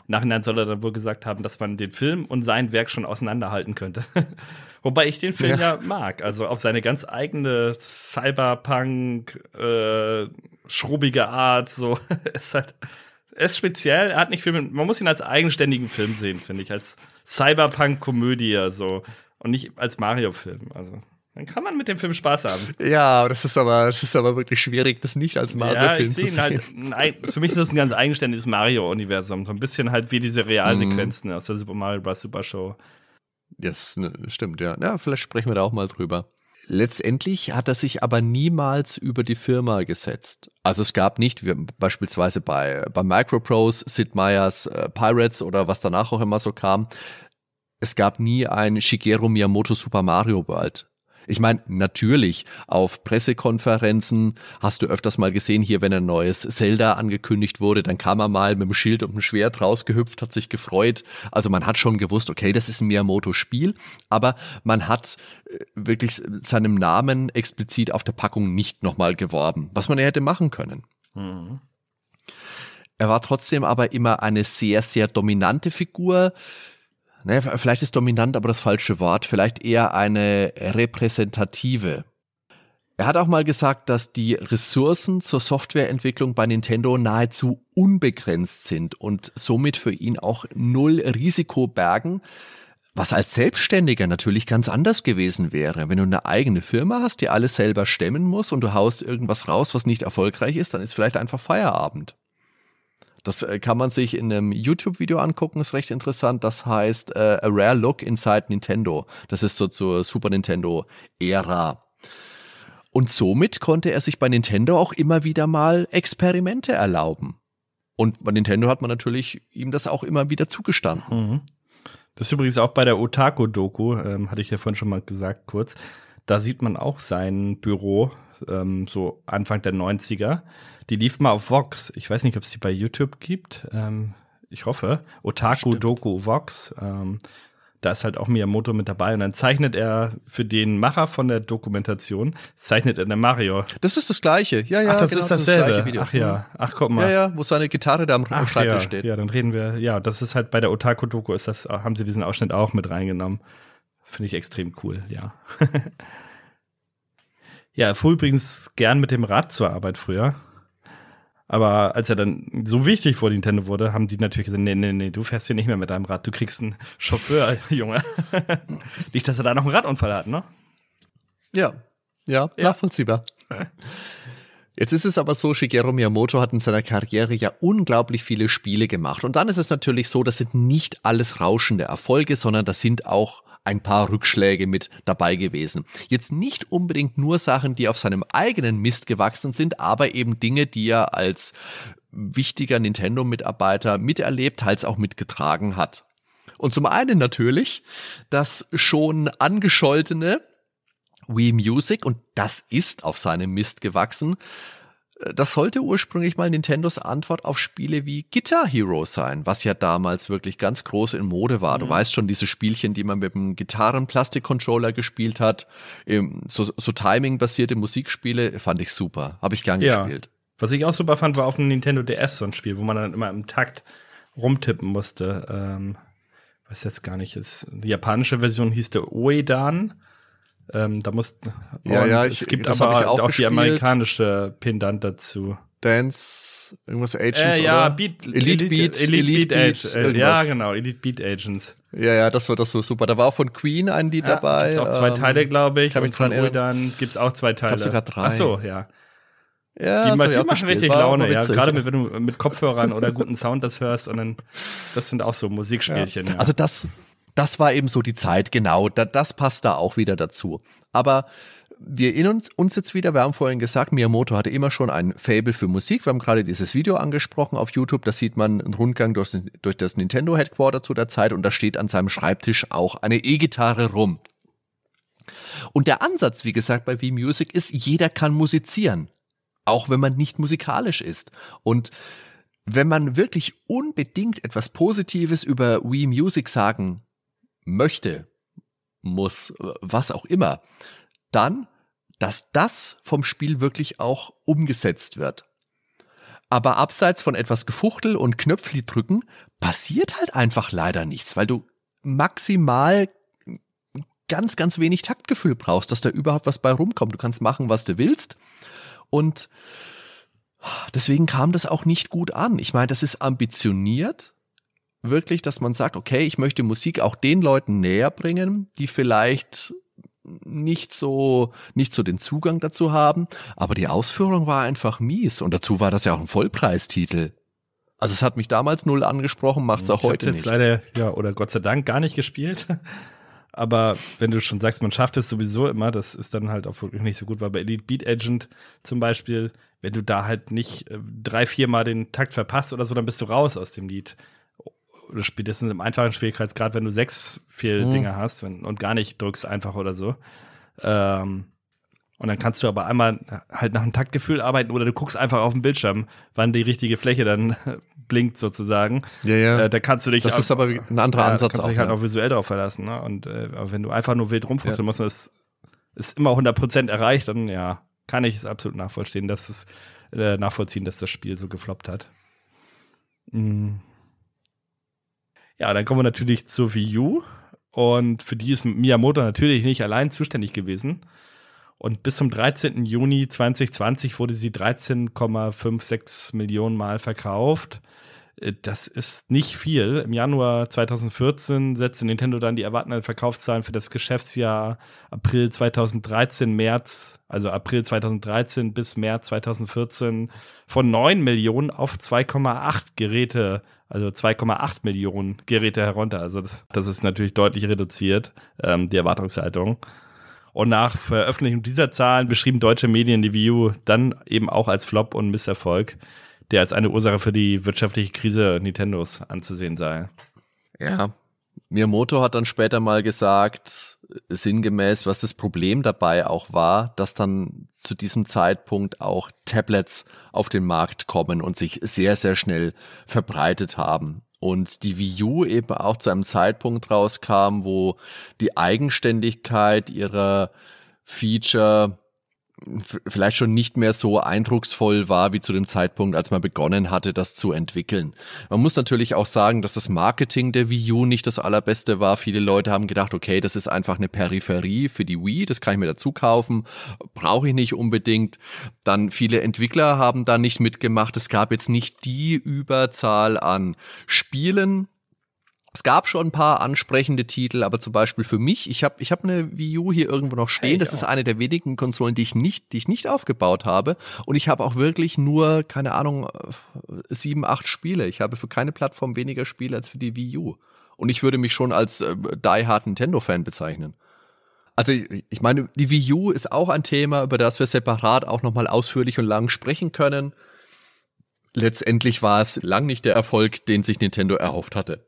Im Nachhinein soll er dann wohl gesagt haben, dass man den Film und sein Werk schon auseinanderhalten könnte. Wobei ich den Film ja. ja, mag. Also auf seine ganz eigene Cyberpunk, äh, schrubbige Art. So, ist halt, ist speziell. Er hat nicht viel mit, man muss ihn als eigenständigen Film sehen, finde ich. Als Cyberpunk-Komödie, so und nicht als Mario-Film. Also dann kann man mit dem Film Spaß haben. Ja, das ist aber, das ist aber wirklich schwierig, das nicht als Mario-Film ja, zu sehen. Halt, für mich ist das ein ganz eigenständiges Mario-Universum. So ein bisschen halt wie diese Realsequenzen mm. aus der Super Mario Bros. Super Show. Das yes, ne, stimmt, ja. Ja, vielleicht sprechen wir da auch mal drüber. Letztendlich hat er sich aber niemals über die Firma gesetzt. Also es gab nicht, wie beispielsweise bei, bei Microprose, Sid Meier's äh, Pirates oder was danach auch immer so kam, es gab nie ein Shigeru Miyamoto Super Mario World. Ich meine, natürlich, auf Pressekonferenzen hast du öfters mal gesehen, hier, wenn ein neues Zelda angekündigt wurde, dann kam er mal mit dem Schild und dem Schwert rausgehüpft, hat sich gefreut. Also man hat schon gewusst, okay, das ist ein Miyamoto-Spiel, aber man hat äh, wirklich seinem Namen explizit auf der Packung nicht nochmal geworben, was man ja hätte machen können. Mhm. Er war trotzdem aber immer eine sehr, sehr dominante Figur naja, vielleicht ist dominant aber das falsche Wort, vielleicht eher eine repräsentative. Er hat auch mal gesagt, dass die Ressourcen zur Softwareentwicklung bei Nintendo nahezu unbegrenzt sind und somit für ihn auch null Risiko bergen. Was als Selbstständiger natürlich ganz anders gewesen wäre. Wenn du eine eigene Firma hast, die alles selber stemmen muss und du haust irgendwas raus, was nicht erfolgreich ist, dann ist vielleicht einfach Feierabend. Das äh, kann man sich in einem YouTube-Video angucken, ist recht interessant. Das heißt uh, A Rare Look Inside Nintendo. Das ist so zur Super Nintendo-Ära. Und somit konnte er sich bei Nintendo auch immer wieder mal Experimente erlauben. Und bei Nintendo hat man natürlich ihm das auch immer wieder zugestanden. Mhm. Das ist übrigens auch bei der Otaku-Doku, ähm, hatte ich ja vorhin schon mal gesagt, kurz. Da sieht man auch sein Büro, ähm, so Anfang der 90er. Die lief mal auf Vox. Ich weiß nicht, ob es die bei YouTube gibt. Ähm, ich hoffe. Otaku-Doku Vox. Ähm, da ist halt auch Miyamoto mit dabei und dann zeichnet er für den Macher von der Dokumentation, zeichnet er der Mario. Das ist das gleiche, ja, ja. Ach, das genau, ist dasselbe. Das, das Video. Ach ja, ach guck mal. Ja, ja, wo seine Gitarre da am ach, Schreibtisch ja. steht. Ja, dann reden wir, ja, das ist halt bei der Otaku-Doku, ist das, haben sie diesen Ausschnitt auch mit reingenommen. Finde ich extrem cool, ja. ja, er fuhr übrigens gern mit dem Rad zur Arbeit früher. Aber als er dann so wichtig vor Nintendo wurde, haben die natürlich gesagt, nee, nee, nee, du fährst hier nicht mehr mit deinem Rad, du kriegst einen Chauffeur, Junge. nicht, dass er da noch einen Radunfall hat, ne? Ja, ja, ja. nachvollziehbar. Jetzt ist es aber so, Shigeru Miyamoto hat in seiner Karriere ja unglaublich viele Spiele gemacht. Und dann ist es natürlich so, das sind nicht alles rauschende Erfolge, sondern das sind auch ein paar Rückschläge mit dabei gewesen. Jetzt nicht unbedingt nur Sachen, die auf seinem eigenen Mist gewachsen sind, aber eben Dinge, die er als wichtiger Nintendo-Mitarbeiter miterlebt, teils auch mitgetragen hat. Und zum einen natürlich das schon angescholtene Wii Music, und das ist auf seinem Mist gewachsen, das sollte ursprünglich mal Nintendos Antwort auf Spiele wie Guitar Hero sein, was ja damals wirklich ganz groß in Mode war. Du mhm. weißt schon, diese Spielchen, die man mit dem Gitarren-Plastik-Controller gespielt hat, so, so Timing-basierte Musikspiele, fand ich super. Habe ich gern ja. gespielt. Was ich auch super fand, war auf dem Nintendo DS so ein Spiel, wo man dann immer im Takt rumtippen musste. Ähm, weiß jetzt gar nicht, ist, die japanische Version hieß der Oedan. Ähm, da muss ja, ja, ich, es gibt aber auch, auch die amerikanische Pendant dazu. Dance, irgendwas Agents äh, ja, Beat, Elite, Elite Beats, Elite, Elite Beat, Agents, äh, ja genau, Elite Beat Agents. Ja, ja, das war das war super. Da war auch von Queen ein Lied ja, dabei. Gibt's auch zwei ähm, Teile, glaube ich. Kann mich dran erinnern. Dann gibt's auch zwei Teile. Ich sogar drei. Ach so, ja. Ja, die, die machen gespielt. richtig Laune, ja. Gerade mit, wenn du mit Kopfhörern oder guten Sound das hörst und dann, das sind auch so Musikspielchen. Ja. Ja. Also das, das war eben so die Zeit, genau. Da, das passt da auch wieder dazu. Aber wir erinnern uns, uns jetzt wieder, wir haben vorhin gesagt, Miyamoto hatte immer schon ein Fable für Musik. Wir haben gerade dieses Video angesprochen auf YouTube. Da sieht man einen Rundgang durch, durch das Nintendo Headquarter zu der Zeit und da steht an seinem Schreibtisch auch eine E-Gitarre rum. Und der Ansatz, wie gesagt, bei Wii Music ist, jeder kann musizieren. Auch wenn man nicht musikalisch ist. Und wenn man wirklich unbedingt etwas Positives über Wii Music sagen möchte, muss, was auch immer, dann, dass das vom Spiel wirklich auch umgesetzt wird. Aber abseits von etwas Gefuchtel und Knöpfli drücken, passiert halt einfach leider nichts, weil du maximal ganz, ganz wenig Taktgefühl brauchst, dass da überhaupt was bei rumkommt. Du kannst machen, was du willst. Und deswegen kam das auch nicht gut an. Ich meine, das ist ambitioniert, wirklich, dass man sagt, okay, ich möchte Musik auch den Leuten näher bringen, die vielleicht nicht so, nicht so den Zugang dazu haben. Aber die Ausführung war einfach mies. Und dazu war das ja auch ein Vollpreistitel. Also es hat mich damals null angesprochen, macht es auch ich heute jetzt nicht. leider, ja, oder Gott sei Dank gar nicht gespielt. Aber wenn du schon sagst, man schafft es sowieso immer, das ist dann halt auch wirklich nicht so gut, weil bei Elite Beat Agent zum Beispiel, wenn du da halt nicht äh, drei, vier Mal den Takt verpasst oder so, dann bist du raus aus dem Lied oder spätestens im einfachen Schwierigkeitsgrad, wenn du sechs Fehldinger mhm. hast wenn, und gar nicht drückst einfach oder so. Ähm, und dann kannst du aber einmal halt nach einem Taktgefühl arbeiten oder du guckst einfach auf den Bildschirm, wann die richtige Fläche dann blinkt sozusagen. Ja, ja. Äh, da kannst du dich. Das auch, ist aber ein anderer ja, Ansatz kannst auch. dich halt ja. auch visuell darauf verlassen. Ne? Und äh, wenn du einfach nur wild rumfuchseln ja. musst, ist, ist immer 100% erreicht, dann ja, kann ich es absolut nachvollziehen, dass es äh, nachvollziehen, dass das Spiel so gefloppt hat. Mhm. Ja, dann kommen wir natürlich zur Wii U. Und für die ist Miyamoto natürlich nicht allein zuständig gewesen. Und bis zum 13. Juni 2020 wurde sie 13,56 Millionen Mal verkauft. Äh, das ist nicht viel. Im Januar 2014 setzte Nintendo dann die erwartenden Verkaufszahlen für das Geschäftsjahr April 2013, März, also April 2013 bis März 2014 von 9 Millionen auf 2,8 Geräte, also 2,8 Millionen Geräte herunter. Also das, das ist natürlich deutlich reduziert, ähm, die Erwartungshaltung. Und nach Veröffentlichung dieser Zahlen beschrieben deutsche Medien die Wii U dann eben auch als Flop und Misserfolg der als eine Ursache für die wirtschaftliche Krise Nintendos anzusehen sei. Ja. Miyamoto hat dann später mal gesagt, sinngemäß, was das Problem dabei auch war, dass dann zu diesem Zeitpunkt auch Tablets auf den Markt kommen und sich sehr, sehr schnell verbreitet haben. Und die Wii U eben auch zu einem Zeitpunkt rauskam, wo die Eigenständigkeit ihrer Feature vielleicht schon nicht mehr so eindrucksvoll war wie zu dem Zeitpunkt, als man begonnen hatte, das zu entwickeln. Man muss natürlich auch sagen, dass das Marketing der Wii U nicht das allerbeste war. Viele Leute haben gedacht, okay, das ist einfach eine Peripherie für die Wii, das kann ich mir dazu kaufen, brauche ich nicht unbedingt. Dann viele Entwickler haben da nicht mitgemacht. Es gab jetzt nicht die Überzahl an Spielen, es gab schon ein paar ansprechende Titel, aber zum Beispiel für mich, ich habe ich hab eine Wii U hier irgendwo noch stehen. das ist eine der wenigen Konsolen, die ich nicht, die ich nicht aufgebaut habe. Und ich habe auch wirklich nur, keine Ahnung, sieben, acht Spiele. Ich habe für keine Plattform weniger Spiele als für die Wii U. Und ich würde mich schon als äh, Die Hard Nintendo-Fan bezeichnen. Also ich meine, die Wii U ist auch ein Thema, über das wir separat auch nochmal ausführlich und lang sprechen können. Letztendlich war es lang nicht der Erfolg, den sich Nintendo erhofft hatte.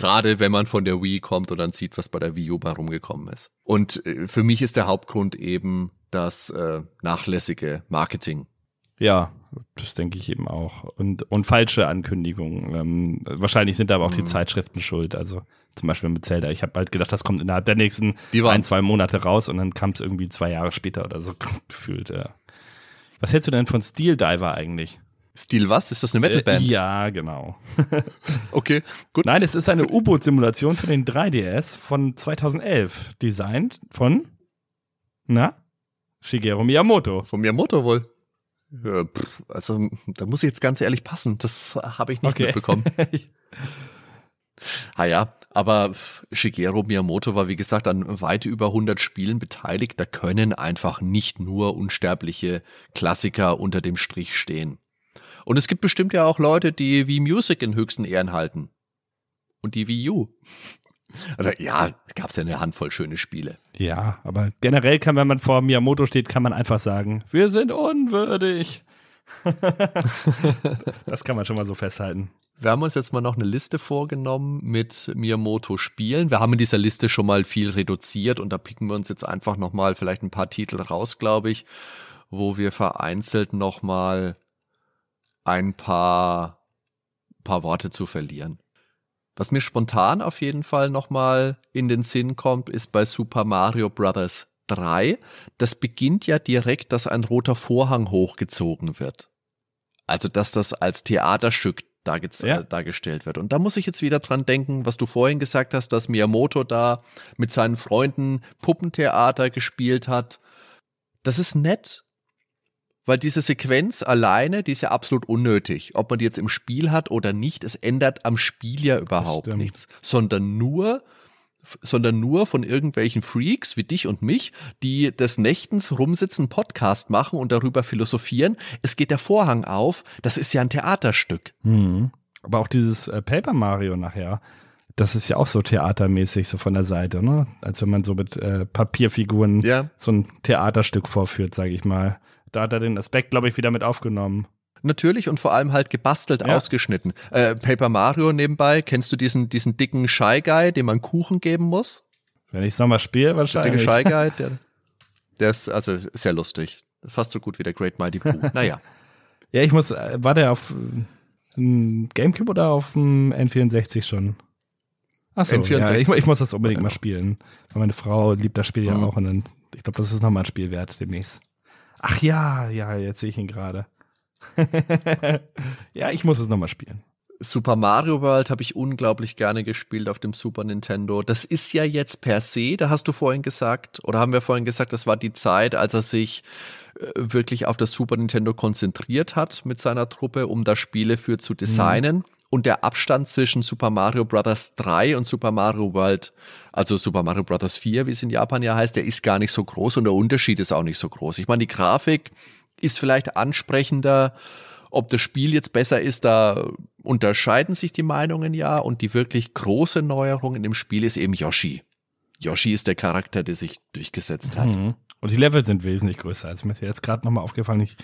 Gerade wenn man von der Wii kommt und dann sieht, was bei der Wii U bei rumgekommen ist. Und äh, für mich ist der Hauptgrund eben das äh, nachlässige Marketing. Ja, das denke ich eben auch. Und, und falsche Ankündigungen. Ähm, wahrscheinlich sind da aber auch mhm. die Zeitschriften schuld. Also zum Beispiel mit Zelda. Ich habe halt gedacht, das kommt innerhalb der nächsten ein, zwei Monate raus und dann kam es irgendwie zwei Jahre später oder so gefühlt. Ja. Was hältst du denn von Steel Diver eigentlich? Stil was? Ist das eine Metalband? Äh, ja, genau. okay, gut. Nein, es ist eine U-Boot-Simulation für den 3DS von 2011, designt von, na, Shigeru Miyamoto. Von Miyamoto wohl. Ja, pff, also, da muss ich jetzt ganz ehrlich passen. Das habe ich nicht okay. mitbekommen. ah ja, aber Shigeru Miyamoto war wie gesagt an weit über 100 Spielen beteiligt. Da können einfach nicht nur unsterbliche Klassiker unter dem Strich stehen. Und es gibt bestimmt ja auch Leute, die wie Music in höchsten Ehren halten. Und die Wii U. Oder ja, gab es ja eine Handvoll schöne Spiele. Ja, aber generell kann, wenn man vor Miyamoto steht, kann man einfach sagen, wir sind unwürdig. das kann man schon mal so festhalten. Wir haben uns jetzt mal noch eine Liste vorgenommen mit Miyamoto Spielen. Wir haben in dieser Liste schon mal viel reduziert und da picken wir uns jetzt einfach noch mal vielleicht ein paar Titel raus, glaube ich, wo wir vereinzelt noch mal ein paar, paar Worte zu verlieren. Was mir spontan auf jeden Fall nochmal in den Sinn kommt, ist bei Super Mario Bros. 3. Das beginnt ja direkt, dass ein roter Vorhang hochgezogen wird. Also, dass das als Theaterstück ja. dargestellt wird. Und da muss ich jetzt wieder dran denken, was du vorhin gesagt hast, dass Miyamoto da mit seinen Freunden Puppentheater gespielt hat. Das ist nett, weil diese Sequenz alleine, die ist ja absolut unnötig. Ob man die jetzt im Spiel hat oder nicht, es ändert am Spiel ja überhaupt nichts, sondern nur, sondern nur von irgendwelchen Freaks wie dich und mich, die des Nächtens rumsitzen, Podcast machen und darüber philosophieren. Es geht der Vorhang auf. Das ist ja ein Theaterstück. Mhm. Aber auch dieses äh, Paper Mario nachher, das ist ja auch so theatermäßig, so von der Seite, ne? Als wenn man so mit äh, Papierfiguren ja. so ein Theaterstück vorführt, sage ich mal. Da hat er den Aspekt, glaube ich, wieder mit aufgenommen. Natürlich und vor allem halt gebastelt, ja. ausgeschnitten. Äh, Paper Mario nebenbei, kennst du diesen, diesen dicken Shy Guy, dem man Kuchen geben muss? Wenn ich es nochmal spiele, wahrscheinlich. Der dicke Shy Guy, der, der ist also sehr lustig. Fast so gut wie der Great Mighty Pooh. Naja. ja, ich muss, äh, war der auf ähm, Gamecube oder auf dem N64 schon? Achso, Ja, ich, ich, muss das unbedingt ja. mal spielen. Weil meine Frau liebt das Spiel ja mhm. auch und dann, ich glaube, das ist nochmal ein Spiel wert demnächst. Ach ja, ja, jetzt sehe ich ihn gerade. ja, ich muss es nochmal spielen. Super Mario World habe ich unglaublich gerne gespielt auf dem Super Nintendo. Das ist ja jetzt per se, da hast du vorhin gesagt, oder haben wir vorhin gesagt, das war die Zeit, als er sich äh, wirklich auf das Super Nintendo konzentriert hat mit seiner Truppe, um da Spiele für zu designen. Mhm. Und der Abstand zwischen Super Mario Bros. 3 und Super Mario World, also Super Mario Bros. 4, wie es in Japan ja heißt, der ist gar nicht so groß und der Unterschied ist auch nicht so groß. Ich meine, die Grafik ist vielleicht ansprechender. Ob das Spiel jetzt besser ist, da unterscheiden sich die Meinungen ja. Und die wirklich große Neuerung in dem Spiel ist eben Yoshi. Yoshi ist der Charakter, der sich durchgesetzt hat. Mhm. Und die Level sind wesentlich größer. als mir jetzt gerade nochmal aufgefallen. Ich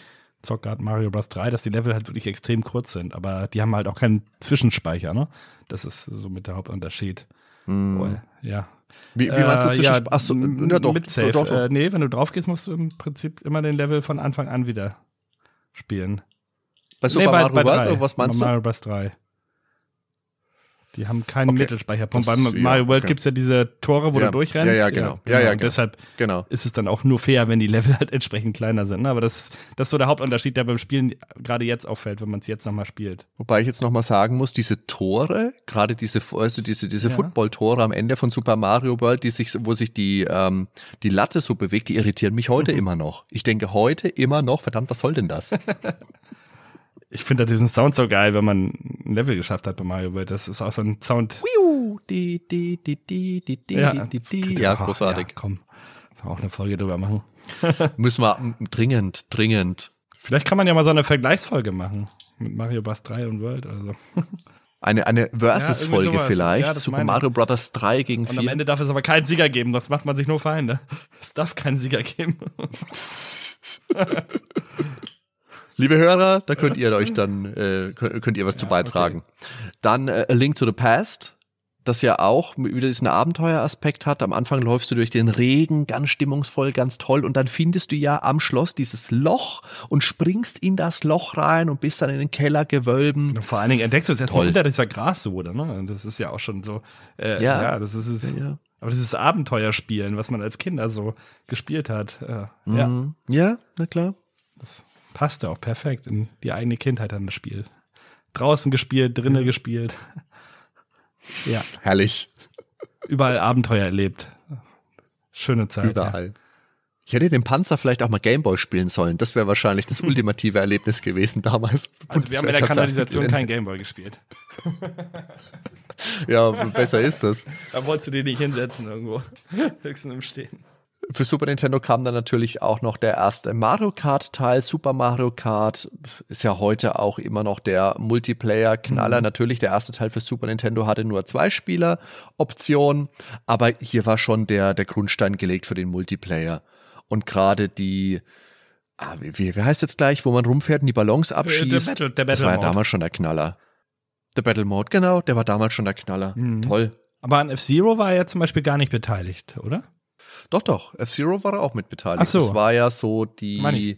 zocke gerade Mario Bros. 3, dass die Level halt wirklich extrem kurz sind. Aber die haben halt auch keinen Zwischenspeicher, ne? Das ist so mit der Hauptunterschied. Mm. Oh, ja. Wie, wie meinst du äh, ja, Achso, ja, doch, mit Safe. Doch, doch. Äh, nee, wenn du drauf gehst, musst du im Prinzip immer den Level von Anfang an wieder spielen. Bei Super nee, Mario bei, World oder was meinst bei du? Mario Bros. 3. Die haben keinen okay. Mittelspeicherpunkt. Beim Mario World okay. gibt es ja diese Tore, wo ja. du durchrennst. Ja, ja, genau. Ja, genau. ja, genau. deshalb genau. ist es dann auch nur fair, wenn die Level halt entsprechend kleiner sind. Ne? Aber das, das ist so der Hauptunterschied, der beim Spielen gerade jetzt auffällt, wenn man es jetzt nochmal spielt. Wobei ich jetzt nochmal sagen muss, diese Tore, gerade diese, also diese, diese ja. Football-Tore am Ende von Super Mario World, die sich, wo sich die, ähm, die Latte so bewegt, die irritieren mich heute immer noch. Ich denke heute immer noch, verdammt, was soll denn das? ich finde diesen Sound so geil, wenn man ein Level geschafft hat bei Mario World. Das ist auch so ein Sound. Die, die, die, die, die, die, ja, die, die. ja großartig. Ja, komm, auch eine Folge drüber machen. Müssen wir dringend, dringend. Vielleicht kann man ja mal so eine Vergleichsfolge machen mit Mario Bros. 3 und World. Also. Eine, eine Versus-Folge ja, vielleicht. Ja, Super Mario Bros. 3 gegen 4. Und am Ende darf es aber keinen Sieger geben, das macht man sich nur Feinde. Es darf keinen Sieger geben. Liebe Hörer, da könnt ihr euch dann, äh, könnt ihr was ja, zu beitragen. Okay. Dann äh, A Link to the Past, das ja auch wieder diesen Abenteueraspekt hat. Am Anfang läufst du durch den Regen, ganz stimmungsvoll, ganz toll. Und dann findest du ja am Schloss dieses Loch und springst in das Loch rein und bist dann in den Kellergewölben. Und vor allen Dingen entdeckst du es erstmal unter dieser Grassohle, ne? Das ist ja auch schon so. Äh, ja. ja, das ist es. Ja, ja. Aber dieses Abenteuerspielen, was man als Kinder so gespielt hat. Äh, mhm. ja. ja, na klar. Das passte auch perfekt in die eigene Kindheit an das Spiel. Draußen gespielt, drinnen ja. gespielt. ja. Herrlich. Überall Abenteuer erlebt. Schöne Zeit. Überall. Ja. Ich hätte den Panzer vielleicht auch mal Gameboy spielen sollen. Das wäre wahrscheinlich das ultimative Erlebnis gewesen damals. Also wir haben in der Kanalisation kein Gameboy gespielt. ja, besser ist das. Da wolltest du dich nicht hinsetzen irgendwo. Höchstens im Stehen. Für Super Nintendo kam dann natürlich auch noch der erste Mario Kart Teil. Super Mario Kart ist ja heute auch immer noch der Multiplayer-Knaller. Mhm. Natürlich, der erste Teil für Super Nintendo hatte nur zwei Spieler-Optionen, aber hier war schon der, der Grundstein gelegt für den Multiplayer. Und gerade die, ah, wie, wie heißt jetzt gleich, wo man rumfährt und die Ballons äh, abschießt? Der Battle, der Battle das war ja damals schon der Knaller. Der Battle Mode, genau, der war damals schon der Knaller. Mhm. Toll. Aber an F-Zero war er ja zum Beispiel gar nicht beteiligt, oder? Doch, doch. F-Zero war auch mit beteiligt. Ach so. Das war ja so die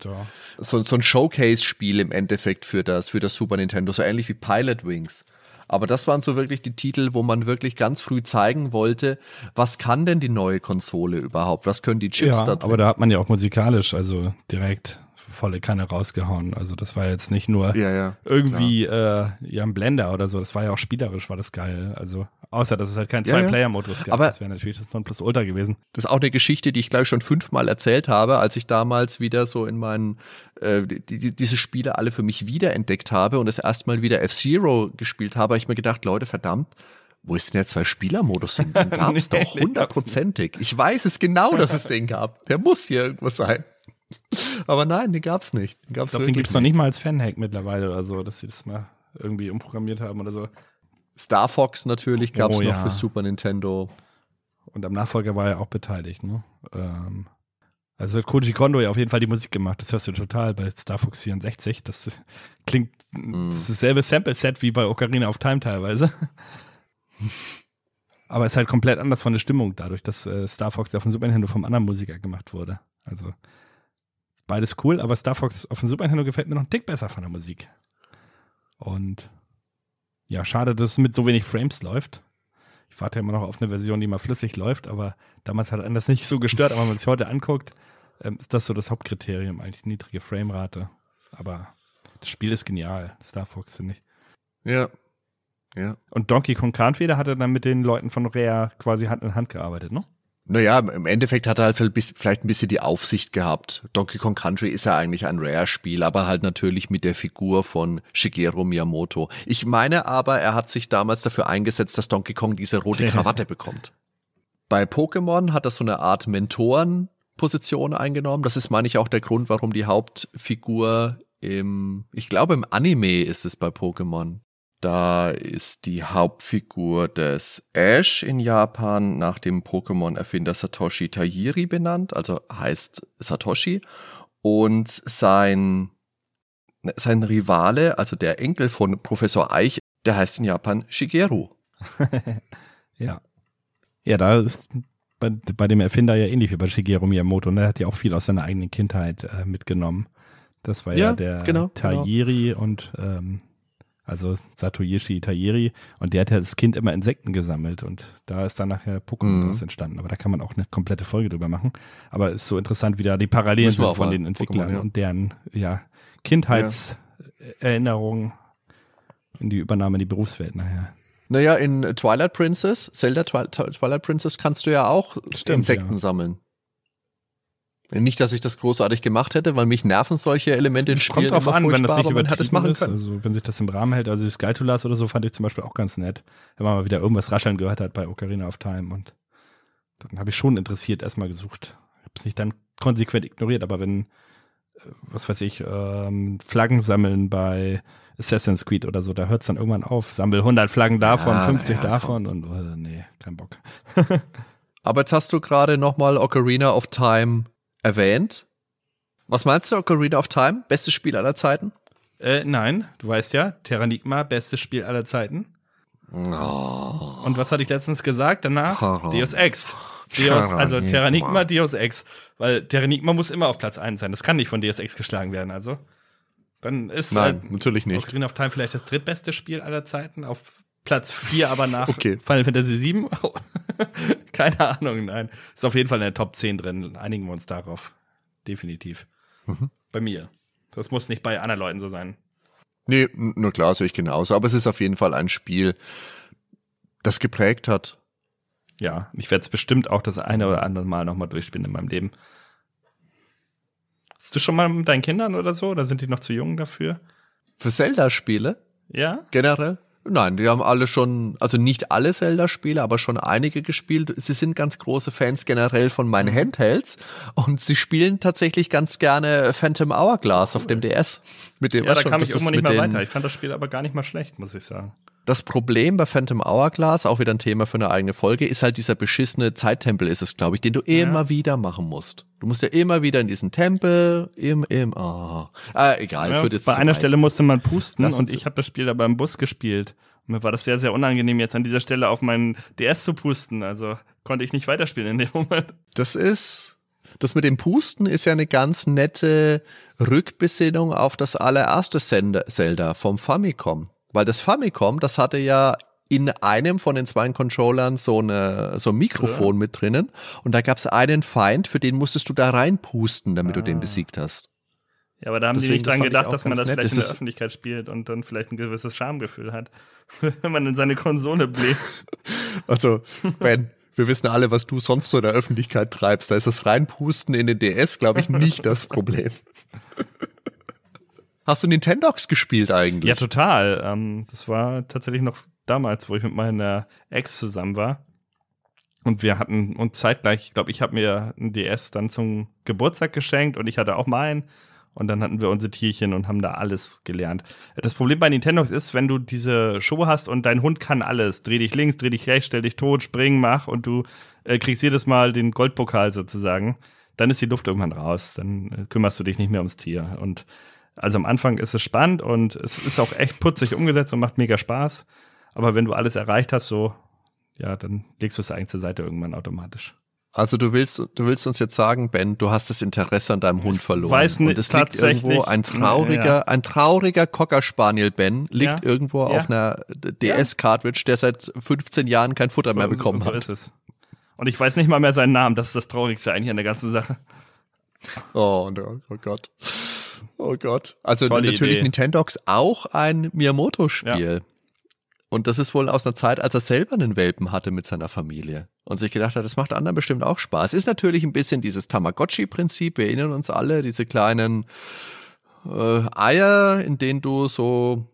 so, so ein Showcase-Spiel im Endeffekt für das, für das Super Nintendo, so ähnlich wie Pilot Wings. Aber das waren so wirklich die Titel, wo man wirklich ganz früh zeigen wollte, was kann denn die neue Konsole überhaupt? Was können die Chips ja, da drin? Aber da hat man ja auch musikalisch, also direkt volle Kanne rausgehauen. Also das war jetzt nicht nur ja, ja, irgendwie äh, ja ein Blender oder so. Das war ja auch spielerisch, war das geil. Also außer dass es halt keinen Zwei-Player-Modus gab. Aber das wäre natürlich das Nonplusultra gewesen. Das ist auch eine Geschichte, die ich glaube ich schon fünfmal erzählt habe, als ich damals wieder so in meinen äh, die, die, diese Spiele alle für mich wiederentdeckt habe und das erstmal wieder F-Zero gespielt habe, habe ich mir gedacht, Leute, verdammt, wo ist denn der Zwei-Spieler-Modus hin? Den gab es nee, doch hundertprozentig. Ich weiß es genau, dass es den gab. Der muss hier irgendwo sein. Aber nein, den gab's nicht. Den, gab's ich glaube, den gibt's noch nicht mal als Fan-Hack mittlerweile oder so, dass sie das mal irgendwie umprogrammiert haben oder so. Star Fox natürlich gab's oh, noch ja. für Super Nintendo. Und am Nachfolger war er auch beteiligt, ne? Ähm, also hat Koji Kondo ja auf jeden Fall die Musik gemacht. Das hörst du total bei Star Fox 64. Das klingt mm. das dasselbe Sample-Set wie bei Ocarina of Time teilweise. Aber es ist halt komplett anders von der Stimmung dadurch, dass äh, Star Fox ja von Super Nintendo vom anderen Musiker gemacht wurde. Also beides cool, aber Star Fox auf dem Super Nintendo gefällt mir noch ein Tick besser von der Musik. Und ja, schade, dass es mit so wenig Frames läuft. Ich warte ja immer noch auf eine Version, die mal flüssig läuft, aber damals hat einen das nicht so gestört. Aber wenn man sich heute anguckt, ähm, ist das so das Hauptkriterium, eigentlich niedrige Framerate. Aber das Spiel ist genial, Star Fox, finde ich. Ja. Ja. Und Donkey Kong da hat er dann mit den Leuten von Rare quasi Hand in Hand gearbeitet, ne? Naja, im Endeffekt hat er halt vielleicht ein bisschen die Aufsicht gehabt. Donkey Kong Country ist ja eigentlich ein Rare-Spiel, aber halt natürlich mit der Figur von Shigeru Miyamoto. Ich meine aber, er hat sich damals dafür eingesetzt, dass Donkey Kong diese rote Krawatte bekommt. Bei Pokémon hat er so eine Art Mentorenposition eingenommen. Das ist, meine ich, auch der Grund, warum die Hauptfigur im, ich glaube, im Anime ist es bei Pokémon. Da ist die Hauptfigur des Ash in Japan nach dem Pokémon-Erfinder Satoshi Tajiri benannt, also heißt Satoshi. Und sein, sein Rivale, also der Enkel von Professor Eich, der heißt in Japan Shigeru. ja. Ja, da ist bei, bei, dem Erfinder ja ähnlich wie bei Shigeru Miyamoto. Ne? Er hat ja auch viel aus seiner eigenen Kindheit äh, mitgenommen. Das war ja, ja der genau, genau. Tajiri genau. und ähm, also Satoshi Tajiri, und der hat ja das Kind immer Insekten gesammelt und da ist dann nachher Pokémon mhm. entstanden. Aber da kann man auch eine komplette Folge drüber machen. Aber es ist so interessant, wie da die Parallelen sind von den Entwicklern ja. und deren ja, Kindheitserinnerungen in die Übernahme in die Berufswelt nachher. Naja, in Twilight Princess, Zelda Twilight Princess kannst du ja auch Stimmt, Insekten ja. sammeln. Nicht, dass ich das großartig gemacht hätte, weil mich nerven solche Elemente in Spielen Kommt drauf an, wenn das nicht man hat es machen können. Also wenn sich das im Rahmen hält, also die Skytulas oder so fand ich zum Beispiel auch ganz nett, wenn man mal wieder irgendwas rascheln gehört hat bei Ocarina of Time und dann habe ich schon interessiert erstmal gesucht. Ich habe es nicht dann konsequent ignoriert, aber wenn, äh, was weiß ich, ähm, Flaggen sammeln bei Assassin's Creed oder so, da hört es dann irgendwann auf. Sammel 100 Flaggen davon, ja, 50 ja, davon komm. und äh, nee, kein Bock. aber jetzt hast du gerade nochmal Ocarina of Time erwähnt. Was meinst du, Ocarina of Time? Bestes Spiel aller Zeiten? Äh, nein, du weißt ja, Terranigma, bestes Spiel aller Zeiten. Oh. Und was hatte ich letztens gesagt? Danach oh. Deus Ex. Deus, also Terranigma, Deus Ex. Weil Terranigma muss immer auf Platz 1 sein. Das kann nicht von Deus Ex geschlagen werden, also. Dann ist Nein, halt natürlich nicht. Ocarina of Time vielleicht das drittbeste Spiel aller Zeiten. Auf Platz 4 aber nach okay. Final Fantasy 7. Keine Ahnung, nein. Ist auf jeden Fall in der Top 10 drin. Einigen wir uns darauf. Definitiv. Mhm. Bei mir. Das muss nicht bei anderen Leuten so sein. Nee, nur klar, sehe ich genauso. Aber es ist auf jeden Fall ein Spiel, das geprägt hat. Ja, ich werde es bestimmt auch das eine oder andere Mal nochmal durchspielen in meinem Leben. Hast du schon mal mit deinen Kindern oder so? Oder sind die noch zu jung dafür? Für Zelda-Spiele? Ja. Generell? Nein, die haben alle schon, also nicht alle Zelda-Spiele, aber schon einige gespielt. Sie sind ganz große Fans generell von meinen mhm. Handhelds und sie spielen tatsächlich ganz gerne Phantom Hourglass auf dem DS. Mit dem ja, da kam ich irgendwann nicht mehr weiter. Ich fand das Spiel aber gar nicht mal schlecht, muss ich sagen. Das Problem bei Phantom Hourglass, auch wieder ein Thema für eine eigene Folge, ist halt dieser beschissene Zeittempel, ist es, glaube ich, den du ja. immer wieder machen musst. Du musst ja immer wieder in diesen Tempel, im, im, oh. ah, egal. Ja, bei einer weit. Stelle musste man pusten und ich habe das Spiel aber im Bus gespielt. Mir war das sehr, sehr unangenehm, jetzt an dieser Stelle auf meinen DS zu pusten. Also konnte ich nicht weiterspielen in dem Moment. Das ist, das mit dem Pusten ist ja eine ganz nette Rückbesinnung auf das allererste Zelda vom Famicom. Weil das Famicom, das hatte ja in einem von den zwei Controllern so, eine, so ein Mikrofon ja. mit drinnen. Und da gab es einen Feind, für den musstest du da reinpusten, damit ah. du den ah. besiegt hast. Ja, aber da haben Deswegen, die nicht dran gedacht, dass man das nett. vielleicht in der Öffentlichkeit spielt und dann vielleicht ein gewisses Schamgefühl hat, wenn man in seine Konsole bläst. Also, Ben, wir wissen alle, was du sonst so in der Öffentlichkeit treibst. Da ist das Reinpusten in den DS, glaube ich, nicht das Problem. Hast du Nintendox gespielt eigentlich? Ja, total. Ähm, das war tatsächlich noch damals, wo ich mit meiner Ex zusammen war. Und wir hatten uns zeitgleich, ich glaube, ich habe mir ein DS dann zum Geburtstag geschenkt und ich hatte auch meinen. Und dann hatten wir unsere Tierchen und haben da alles gelernt. Das Problem bei Nintendo ist, wenn du diese Show hast und dein Hund kann alles, dreh dich links, dreh dich rechts, stell dich tot, spring, mach und du äh, kriegst jedes Mal den Goldpokal sozusagen, dann ist die Luft irgendwann raus. Dann äh, kümmerst du dich nicht mehr ums Tier. Und also am Anfang ist es spannend und es ist auch echt putzig umgesetzt und macht mega Spaß. Aber wenn du alles erreicht hast, so, ja, dann legst du es eigentlich zur Seite irgendwann automatisch. Also du willst, du willst uns jetzt sagen, Ben, du hast das Interesse an deinem Hund verloren. Weiß nicht, und es liegt irgendwo ein trauriger, ja. ein trauriger Cocker Spaniel Ben liegt ja. irgendwo ja. auf einer DS-Cartridge, der seit 15 Jahren kein Futter so, mehr bekommen so, so hat. So ist es. Und ich weiß nicht mal mehr seinen Namen. Das ist das Traurigste eigentlich an der ganzen Sache. Oh, oh Gott. Oh Gott. Also Tolle natürlich Idee. Nintendox auch ein Miyamoto-Spiel. Ja. Und das ist wohl aus einer Zeit, als er selber einen Welpen hatte mit seiner Familie. und sich gedacht hat, das macht anderen bestimmt auch Spaß. Ist natürlich ein bisschen dieses Tamagotchi-Prinzip. Wir erinnern uns alle, diese kleinen äh, Eier, in denen du so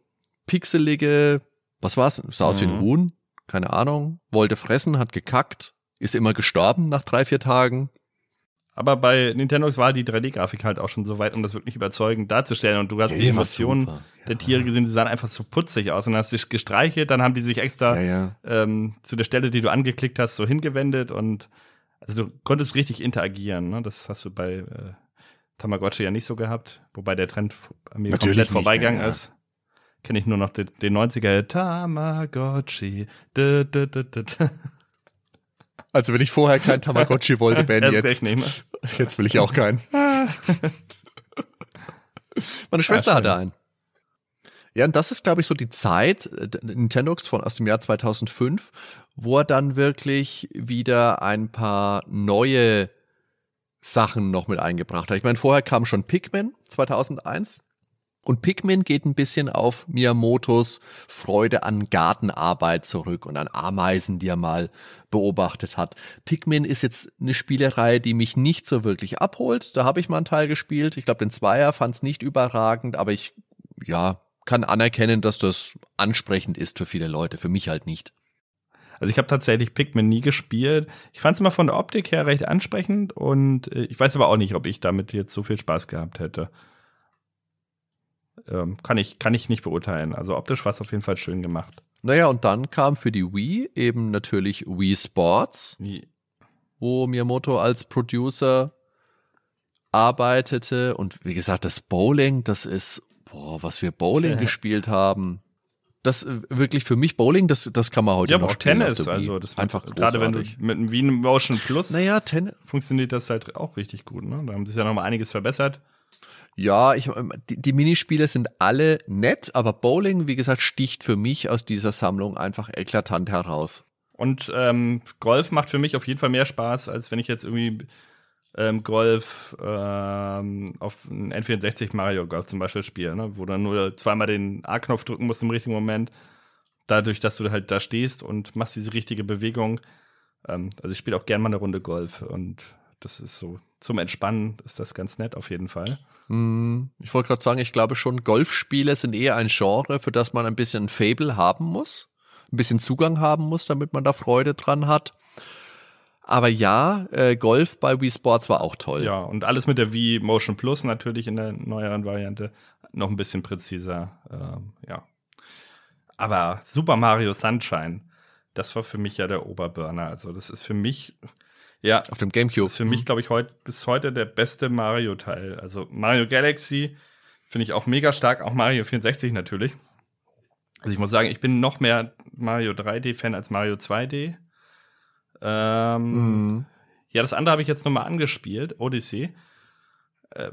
pixelige, was war's? Sah aus mhm. wie ein mhm. Huhn, keine Ahnung, wollte fressen, hat gekackt, ist immer gestorben nach drei, vier Tagen. Aber bei Nintendox war die 3D-Grafik halt auch schon so weit, um das wirklich überzeugend darzustellen. Und du hast ja, die Emotionen der Tiere gesehen, die sahen einfach so putzig aus. Und dann hast du dich gestreichelt, dann haben die sich extra ja, ähm, zu der Stelle, die du angeklickt hast, so hingewendet. Und also du konntest richtig interagieren. Ne? Das hast du bei äh, Tamagotchi ja nicht so gehabt. Wobei der Trend an mir Natürlich komplett vorbeigegangen ist. Kenne ich nur noch den, den 90er Tamagotchi. Du, du, du, also wenn ich vorher kein Tamagotchi wollte, Ben, jetzt, jetzt will ich auch keinen. Meine Schwester ja, hatte einen. Ja, und das ist, glaube ich, so die Zeit, äh, Nintendox von aus dem Jahr 2005, wo er dann wirklich wieder ein paar neue Sachen noch mit eingebracht hat. Ich meine, vorher kam schon Pikmin 2001. Und Pikmin geht ein bisschen auf Miyamotos Freude an Gartenarbeit zurück und an Ameisen, die er mal beobachtet hat. Pikmin ist jetzt eine Spielerei, die mich nicht so wirklich abholt. Da habe ich mal einen Teil gespielt. Ich glaube, den Zweier fand es nicht überragend, aber ich, ja, kann anerkennen, dass das ansprechend ist für viele Leute, für mich halt nicht. Also ich habe tatsächlich Pikmin nie gespielt. Ich fand es immer von der Optik her recht ansprechend und äh, ich weiß aber auch nicht, ob ich damit jetzt so viel Spaß gehabt hätte. Ähm, kann, ich, kann ich nicht beurteilen. Also optisch war es auf jeden Fall schön gemacht. Naja, und dann kam für die Wii eben natürlich Wii Sports, Wie? wo Miyamoto als Producer arbeitete. Und wie gesagt, das Bowling, das ist, boah, was wir Bowling gespielt haben. Das äh, wirklich für mich Bowling, das, das kann man heute ja, noch auch spielen. Tennis, also das einfach gerade wenn du mit dem Wien Motion Plus naja, Tennis funktioniert das halt auch richtig gut. Ne? Da haben sie ja noch mal einiges verbessert. Ja, ich, ähm, die, die Minispiele sind alle nett, aber Bowling, wie gesagt, sticht für mich aus dieser Sammlung einfach eklatant heraus. Und ähm, Golf macht für mich auf jeden Fall mehr Spaß, als wenn ich jetzt irgendwie ähm, Golf ähm, auf ein N64 Mario Golf zum Beispiel spiele, ne? wo du nur zweimal den A-Knopf drücken musst im richtigen Moment. Dadurch, dass du halt da stehst und machst diese richtige Bewegung. Ähm, also ich spiele auch gerne mal eine Runde Golf und das ist so zum Entspannen ist das ganz nett auf jeden Fall. Hm, ich wollte gerade sagen, ich glaube schon, Golfspiele sind eher ein Genre, für das man ein bisschen Fable haben muss, ein bisschen Zugang haben muss, damit man da Freude dran hat. Aber ja, äh, Golf bei Wii Sports war auch toll. Ja, und alles mit der Wii Motion Plus natürlich in der neueren Variante noch ein bisschen präziser. Ähm, ja. Aber Super Mario Sunshine, das war für mich ja der Oberburner. Also, das ist für mich ja. Auf dem Gamecube. Das ist für mich, glaube ich, heut, bis heute der beste Mario-Teil. Also Mario Galaxy finde ich auch mega stark, auch Mario 64 natürlich. Also ich muss sagen, ich bin noch mehr Mario 3D-Fan als Mario 2D. Ähm, mhm. Ja, das andere habe ich jetzt nochmal angespielt, Odyssey. Äh,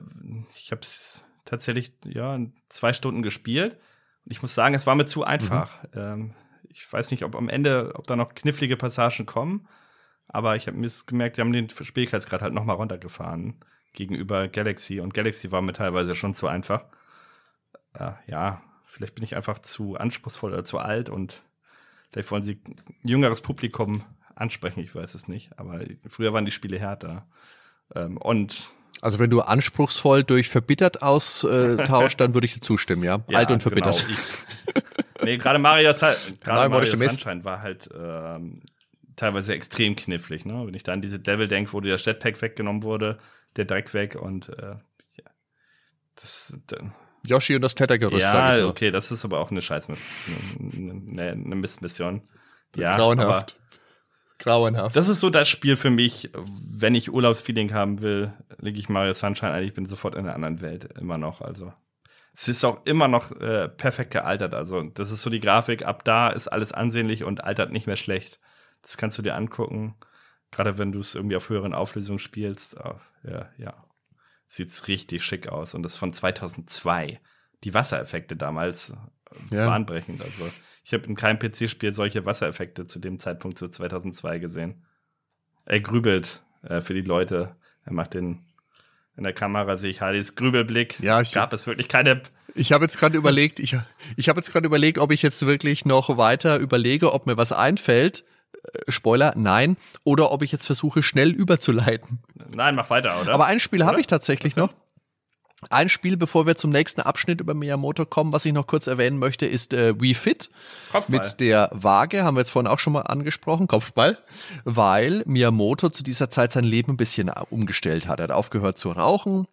ich habe es tatsächlich ja zwei Stunden gespielt. Und ich muss sagen, es war mir zu einfach. Mhm. Ähm, ich weiß nicht, ob am Ende, ob da noch knifflige Passagen kommen. Aber ich habe mir gemerkt, die haben den Schwierigkeitsgrad halt nochmal runtergefahren gegenüber Galaxy. Und Galaxy war mir teilweise schon zu einfach. Äh, ja, vielleicht bin ich einfach zu anspruchsvoll oder zu alt und vielleicht wollen sie jüngeres Publikum ansprechen, ich weiß es nicht. Aber früher waren die Spiele härter. Ähm, und also wenn du anspruchsvoll durch verbittert austauscht, dann würde ich dir zustimmen, ja? ja Alt und verbittert. Genau. Ich, nee, gerade Mario, gerade Mario Sunshine war halt ähm, teilweise extrem knifflig. Ne? Wenn ich da an diese Devil denke, wo dir das Jetpack weggenommen wurde, der Dreck weg und äh, ja, das. Da, Yoshi und das Tettergerüst. Ja, okay, das ist aber auch eine Scheißmission, eine, eine Mistmission. Ja, Grauenhaft. Grauenhaft. Das ist so das Spiel für mich, wenn ich Urlaubsfeeling haben will, lege ich Mario Sunshine ein. Ich bin sofort in einer anderen Welt, immer noch. Also es ist auch immer noch äh, perfekt gealtert. Also das ist so die Grafik. Ab da ist alles ansehnlich und altert nicht mehr schlecht. Das kannst du dir angucken. Gerade wenn du es irgendwie auf höheren Auflösungen spielst. Oh, ja, ja. Sieht's richtig schick aus. Und das ist von 2002. Die Wassereffekte damals äh, ja. bahnbrechend. Also ich habe in keinem PC-Spiel solche Wassereffekte zu dem Zeitpunkt zu 2002 gesehen. Er grübelt äh, für die Leute. Er macht den in der Kamera sehe ich Hardys Grübelblick. Ja, ich, gab es wirklich keine. Ich habe jetzt gerade überlegt, ich, ich habe jetzt gerade überlegt, ob ich jetzt wirklich noch weiter überlege, ob mir was einfällt, Spoiler, nein. Oder ob ich jetzt versuche, schnell überzuleiten. Nein, mach weiter, oder? Aber ein Spiel habe ich tatsächlich noch. Ein Spiel, bevor wir zum nächsten Abschnitt über Miyamoto kommen, was ich noch kurz erwähnen möchte, ist äh, Wii Fit. Kopfball. Mit der Waage, haben wir jetzt vorhin auch schon mal angesprochen, Kopfball, weil Miyamoto zu dieser Zeit sein Leben ein bisschen umgestellt hat. Er hat aufgehört zu rauchen,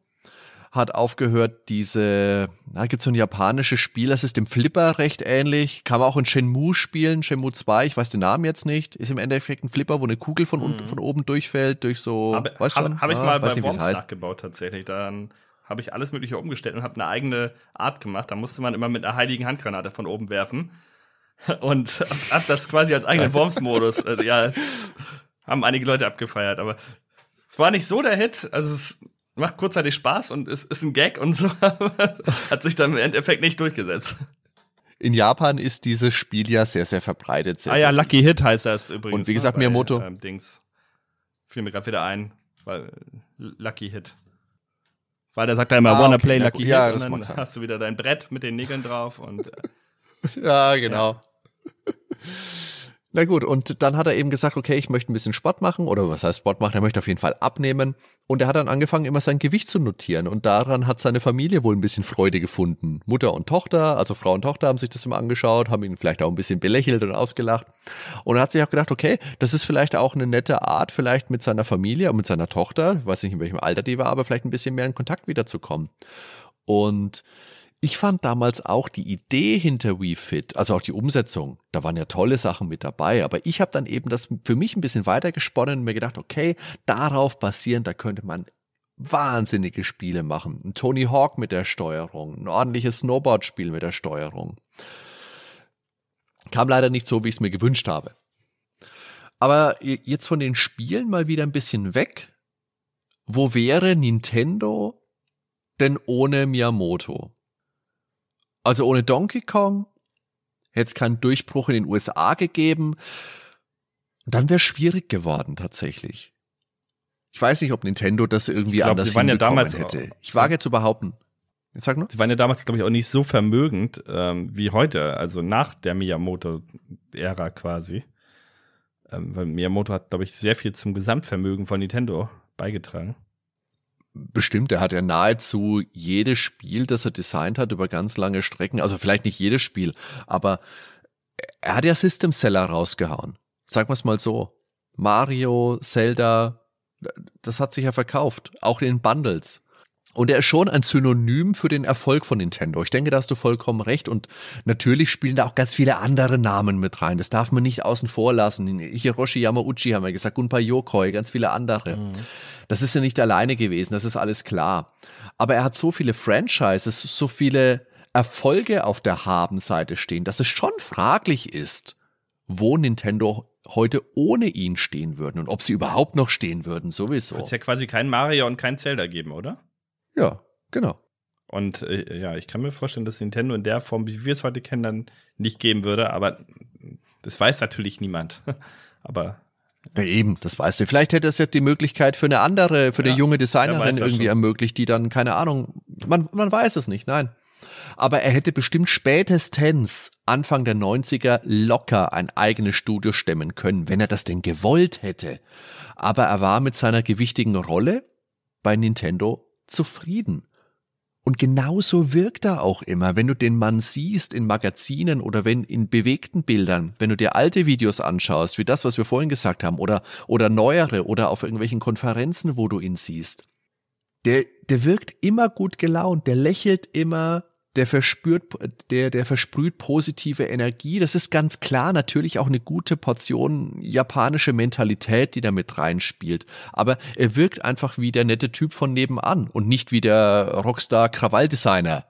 hat aufgehört, diese, da gibt es so ein japanisches Spiel, das ist dem Flipper recht ähnlich, kann man auch in Shenmue spielen, Shenmue 2, ich weiß den Namen jetzt nicht, ist im Endeffekt ein Flipper, wo eine Kugel von, unten, mhm. von oben durchfällt, durch so, hab, weißt schon? Habe ich ah, mal bei Worms nachgebaut tatsächlich, dann habe ich alles mögliche umgestellt und habe eine eigene Art gemacht, da musste man immer mit einer heiligen Handgranate von oben werfen und hat das quasi als eigenen Worms-Modus, also, ja, haben einige Leute abgefeiert, aber es war nicht so der Hit, also es macht kurzzeitig Spaß und ist, ist ein Gag und so, hat sich dann im Endeffekt nicht durchgesetzt. In Japan ist dieses Spiel ja sehr, sehr verbreitet. Sehr, ah ja, Lucky Hit heißt das übrigens. Und wie gesagt, ne, Miyamoto. Ähm, Dings. Fiel mir gerade wieder ein, weil Lucky Hit. Weil da sagt er immer, ah, wanna okay, play Lucky Hit ja, und dann hast du wieder dein Brett mit den Nägeln drauf und äh, Ja, genau. Ja. Na gut, und dann hat er eben gesagt, okay, ich möchte ein bisschen Sport machen oder was heißt Sport machen, er möchte auf jeden Fall abnehmen und er hat dann angefangen, immer sein Gewicht zu notieren und daran hat seine Familie wohl ein bisschen Freude gefunden. Mutter und Tochter, also Frau und Tochter haben sich das immer angeschaut, haben ihn vielleicht auch ein bisschen belächelt und ausgelacht und er hat sich auch gedacht, okay, das ist vielleicht auch eine nette Art, vielleicht mit seiner Familie und mit seiner Tochter, weiß nicht in welchem Alter die war, aber vielleicht ein bisschen mehr in Kontakt wiederzukommen. Und ich fand damals auch die Idee hinter WeFit, also auch die Umsetzung, da waren ja tolle Sachen mit dabei, aber ich habe dann eben das für mich ein bisschen weiter gesponnen und mir gedacht, okay, darauf basierend, da könnte man wahnsinnige Spiele machen. Ein Tony Hawk mit der Steuerung, ein ordentliches Snowboard-Spiel mit der Steuerung. Kam leider nicht so, wie ich es mir gewünscht habe. Aber jetzt von den Spielen mal wieder ein bisschen weg. Wo wäre Nintendo denn ohne Miyamoto? Also ohne Donkey Kong hätte es keinen Durchbruch in den USA gegeben. dann wäre es schwierig geworden tatsächlich. Ich weiß nicht, ob Nintendo das irgendwie glaub, anders sie waren ja damals hätte. Ich wage zu behaupten. Jetzt sag nur. Sie waren ja damals, glaube ich, auch nicht so vermögend ähm, wie heute, also nach der Miyamoto-Ära quasi. Ähm, weil Miyamoto hat, glaube ich, sehr viel zum Gesamtvermögen von Nintendo beigetragen bestimmt, er hat ja nahezu jedes Spiel, das er designt hat, über ganz lange Strecken, also vielleicht nicht jedes Spiel, aber er hat ja System Seller rausgehauen. Sagen wir es mal so. Mario, Zelda, das hat sich ja verkauft, auch in Bundles. Und er ist schon ein Synonym für den Erfolg von Nintendo. Ich denke, da hast du vollkommen recht. Und natürlich spielen da auch ganz viele andere Namen mit rein. Das darf man nicht außen vor lassen. Hiroshi Yamauchi haben wir gesagt, Gunpei Yokoi, ganz viele andere. Mhm. Das ist ja nicht alleine gewesen, das ist alles klar. Aber er hat so viele Franchises, so viele Erfolge auf der Habenseite stehen, dass es schon fraglich ist, wo Nintendo heute ohne ihn stehen würden und ob sie überhaupt noch stehen würden, sowieso. Wird es ja quasi kein Mario und kein Zelda geben, oder? Ja, genau. Und äh, ja, ich kann mir vorstellen, dass Nintendo in der Form, wie wir es heute kennen, dann nicht geben würde, aber das weiß natürlich niemand. aber. Ja, eben, das weißt du. Vielleicht hätte es ja die Möglichkeit für eine andere, für ja, eine junge Designerin irgendwie schon. ermöglicht, die dann, keine Ahnung, man, man weiß es nicht, nein. Aber er hätte bestimmt spätestens Anfang der 90er locker ein eigenes Studio stemmen können, wenn er das denn gewollt hätte. Aber er war mit seiner gewichtigen Rolle bei Nintendo zufrieden. Und genauso wirkt er auch immer, wenn du den Mann siehst in Magazinen oder wenn in bewegten Bildern, wenn du dir alte Videos anschaust, wie das, was wir vorhin gesagt haben, oder, oder neuere oder auf irgendwelchen Konferenzen, wo du ihn siehst. Der, der wirkt immer gut gelaunt, der lächelt immer, der verspürt, der, der versprüht positive Energie. Das ist ganz klar natürlich auch eine gute Portion japanische Mentalität, die da mit reinspielt. Aber er wirkt einfach wie der nette Typ von nebenan und nicht wie der Rockstar Krawalldesigner.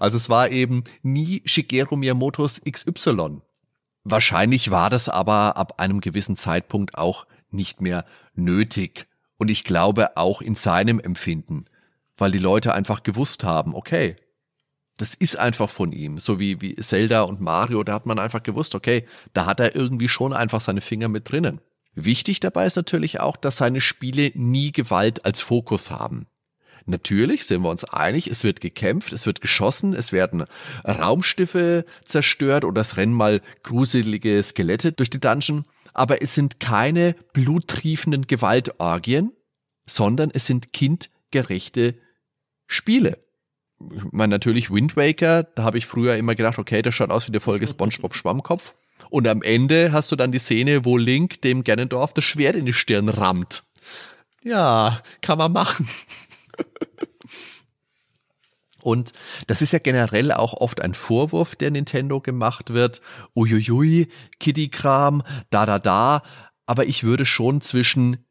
Also es war eben nie Shigeru Miyamotos XY. Wahrscheinlich war das aber ab einem gewissen Zeitpunkt auch nicht mehr nötig. Und ich glaube auch in seinem Empfinden, weil die Leute einfach gewusst haben, okay, das ist einfach von ihm. So wie, wie Zelda und Mario, da hat man einfach gewusst, okay, da hat er irgendwie schon einfach seine Finger mit drinnen. Wichtig dabei ist natürlich auch, dass seine Spiele nie Gewalt als Fokus haben. Natürlich sind wir uns einig, es wird gekämpft, es wird geschossen, es werden Raumschiffe zerstört oder es rennen mal gruselige Skelette durch die Dungeon, aber es sind keine bluttriefenden Gewaltorgien, sondern es sind kindgerechte Spiele. Ich meine, natürlich Wind Waker, da habe ich früher immer gedacht, okay, das schaut aus wie eine Folge SpongeBob Schwammkopf. Und am Ende hast du dann die Szene, wo Link dem Ganondorf das Schwert in die Stirn rammt. Ja, kann man machen. Und das ist ja generell auch oft ein Vorwurf, der Nintendo gemacht wird. Uiuiui, Kitty-Kram, da, da, da. Aber ich würde schon zwischen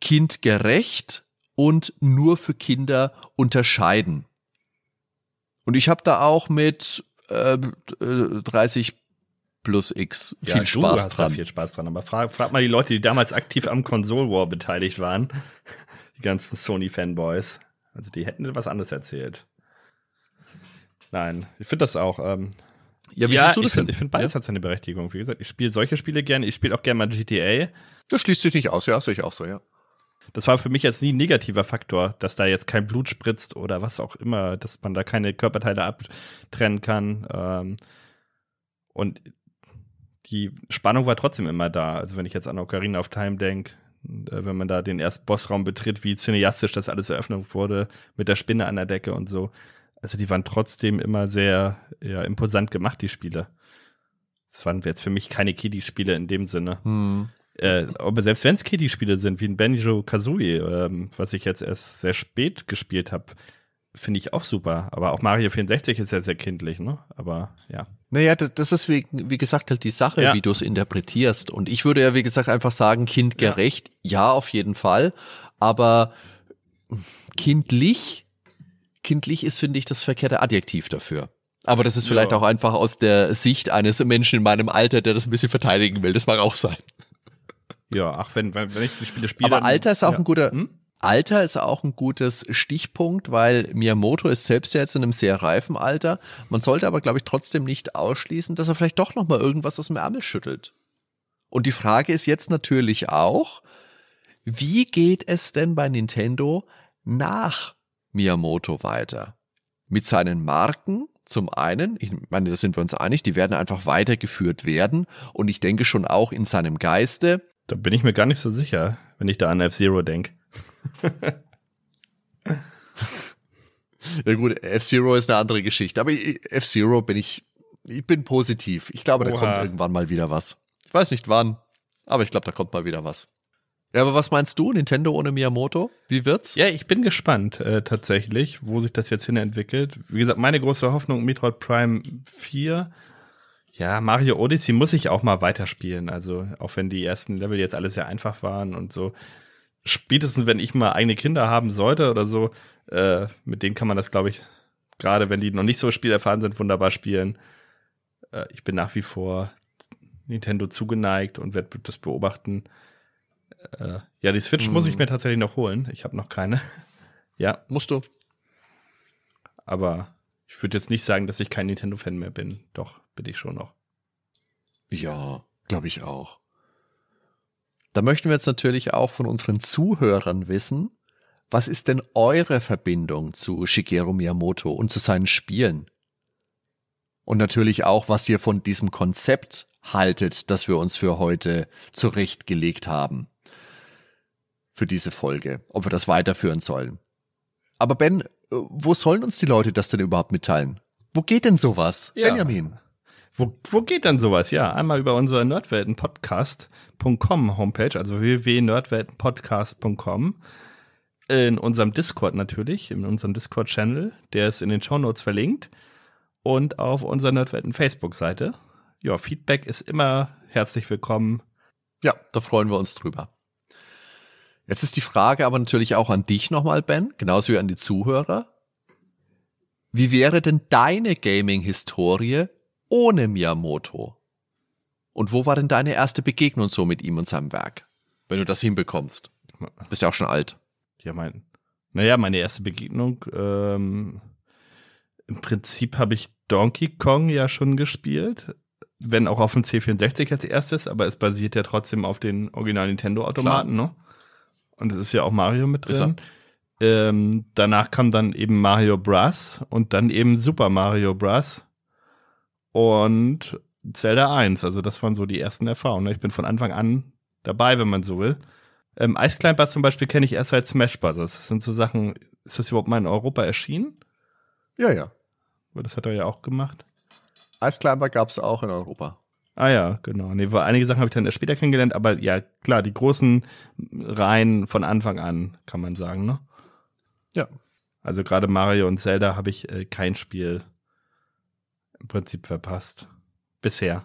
kindgerecht und nur für Kinder unterscheiden. Und ich habe da auch mit äh, 30 plus X viel ja, Spaß du hast dran. Da viel Spaß dran. Aber frag, frag mal die Leute, die damals aktiv am Console War beteiligt waren. Die ganzen Sony-Fanboys. Also die hätten was anderes erzählt. Nein, ich finde das auch. Ähm, ja, wie ja, siehst du das ich denn? Find, ich finde beides ja? hat seine Berechtigung. Wie gesagt, ich spiele solche Spiele gerne. Ich spiele auch gerne mal GTA. Das schließt sich nicht aus, ja, sehe ich auch so, ja. Das war für mich jetzt nie ein negativer Faktor, dass da jetzt kein Blut spritzt oder was auch immer, dass man da keine Körperteile abtrennen kann. Ähm, und die Spannung war trotzdem immer da. Also wenn ich jetzt an Ocarina of Time denke, äh, wenn man da den ersten Bossraum betritt, wie cineastisch das alles eröffnet wurde, mit der Spinne an der Decke und so. Also die waren trotzdem immer sehr ja, imposant gemacht, die Spiele. Das waren jetzt für mich keine Kiddie-Spiele in dem Sinne. Hm. Äh, aber selbst wenn es Kiddie-Spiele sind, wie ein Banjo Kazooie, ähm, was ich jetzt erst sehr spät gespielt habe, finde ich auch super. Aber auch Mario 64 ist ja sehr kindlich, ne? Aber ja. Naja, das ist wie, wie gesagt halt die Sache, ja. wie du es interpretierst. Und ich würde ja, wie gesagt, einfach sagen, kindgerecht, ja, ja auf jeden Fall. Aber kindlich, kindlich ist, finde ich, das verkehrte Adjektiv dafür. Aber das ist vielleicht ja. auch einfach aus der Sicht eines Menschen in meinem Alter, der das ein bisschen verteidigen will. Das mag auch sein. Ja, ach, wenn, wenn ich die Spiele spiele. Aber Alter ist auch ein guter, hm? Alter ist auch ein gutes Stichpunkt, weil Miyamoto ist selbst jetzt in einem sehr reifen Alter. Man sollte aber, glaube ich, trotzdem nicht ausschließen, dass er vielleicht doch noch mal irgendwas aus dem Ärmel schüttelt. Und die Frage ist jetzt natürlich auch, wie geht es denn bei Nintendo nach Miyamoto weiter? Mit seinen Marken zum einen, ich meine, da sind wir uns einig, die werden einfach weitergeführt werden und ich denke schon auch in seinem Geiste. Da bin ich mir gar nicht so sicher, wenn ich da an F-Zero denke. ja gut, F-Zero ist eine andere Geschichte, aber F-Zero bin ich, ich bin positiv. Ich glaube, da Oha. kommt irgendwann mal wieder was. Ich weiß nicht wann, aber ich glaube, da kommt mal wieder was. Ja, aber was meinst du, Nintendo ohne Miyamoto? Wie wird's? Ja, ich bin gespannt äh, tatsächlich, wo sich das jetzt hin entwickelt. Wie gesagt, meine große Hoffnung, Metroid Prime 4. Ja, Mario Odyssey muss ich auch mal weiterspielen. Also, auch wenn die ersten Level jetzt alles sehr einfach waren und so spätestens wenn ich mal eigene Kinder haben sollte oder so, äh, mit denen kann man das, glaube ich, gerade wenn die noch nicht so spielerfahren sind, wunderbar spielen. Äh, ich bin nach wie vor Nintendo zugeneigt und werde das beobachten. Äh, ja, die Switch hm. muss ich mhm. mir tatsächlich noch holen. Ich habe noch keine. ja. Musst du. Aber ich würde jetzt nicht sagen, dass ich kein Nintendo-Fan mehr bin. Doch, bin ich schon noch. Ja, glaube ich auch. Da möchten wir jetzt natürlich auch von unseren Zuhörern wissen, was ist denn eure Verbindung zu Shigeru Miyamoto und zu seinen Spielen? Und natürlich auch, was ihr von diesem Konzept haltet, das wir uns für heute zurechtgelegt haben. Für diese Folge. Ob wir das weiterführen sollen. Aber Ben, wo sollen uns die Leute das denn überhaupt mitteilen? Wo geht denn sowas? Ja. Benjamin. Wo, wo geht dann sowas? Ja, einmal über unsere nerdweltenpodcast.com Homepage, also www.nerdweltenpodcast.com. In unserem Discord natürlich, in unserem Discord-Channel, der ist in den Show Notes verlinkt. Und auf unserer Nerdwelten Facebook-Seite. Ja, Feedback ist immer herzlich willkommen. Ja, da freuen wir uns drüber. Jetzt ist die Frage aber natürlich auch an dich nochmal, Ben, genauso wie an die Zuhörer. Wie wäre denn deine Gaming-Historie ohne Miyamoto? Und wo war denn deine erste Begegnung so mit ihm und seinem Werk? Wenn du das hinbekommst. Bist ja auch schon alt. Ja, mein, naja, meine erste Begegnung, ähm, im Prinzip habe ich Donkey Kong ja schon gespielt. Wenn auch auf dem C64 als erstes, aber es basiert ja trotzdem auf den Original Nintendo Automaten, ne? Und es ist ja auch Mario mit drin. Ähm, danach kam dann eben Mario Bros. und dann eben Super Mario Bros. Und Zelda 1. Also das waren so die ersten Erfahrungen. Ne? Ich bin von Anfang an dabei, wenn man so will. Ähm, Ice Climber zum Beispiel kenne ich erst seit Smash Bros. Das sind so Sachen, ist das überhaupt mal in Europa erschienen? Ja, ja. Weil das hat er ja auch gemacht. Ice Climber gab es auch in Europa. Ah ja, genau. Nee, einige Sachen habe ich dann erst später kennengelernt, aber ja, klar, die großen Reihen von Anfang an, kann man sagen, ne? Ja. Also gerade Mario und Zelda habe ich äh, kein Spiel im Prinzip verpasst. Bisher.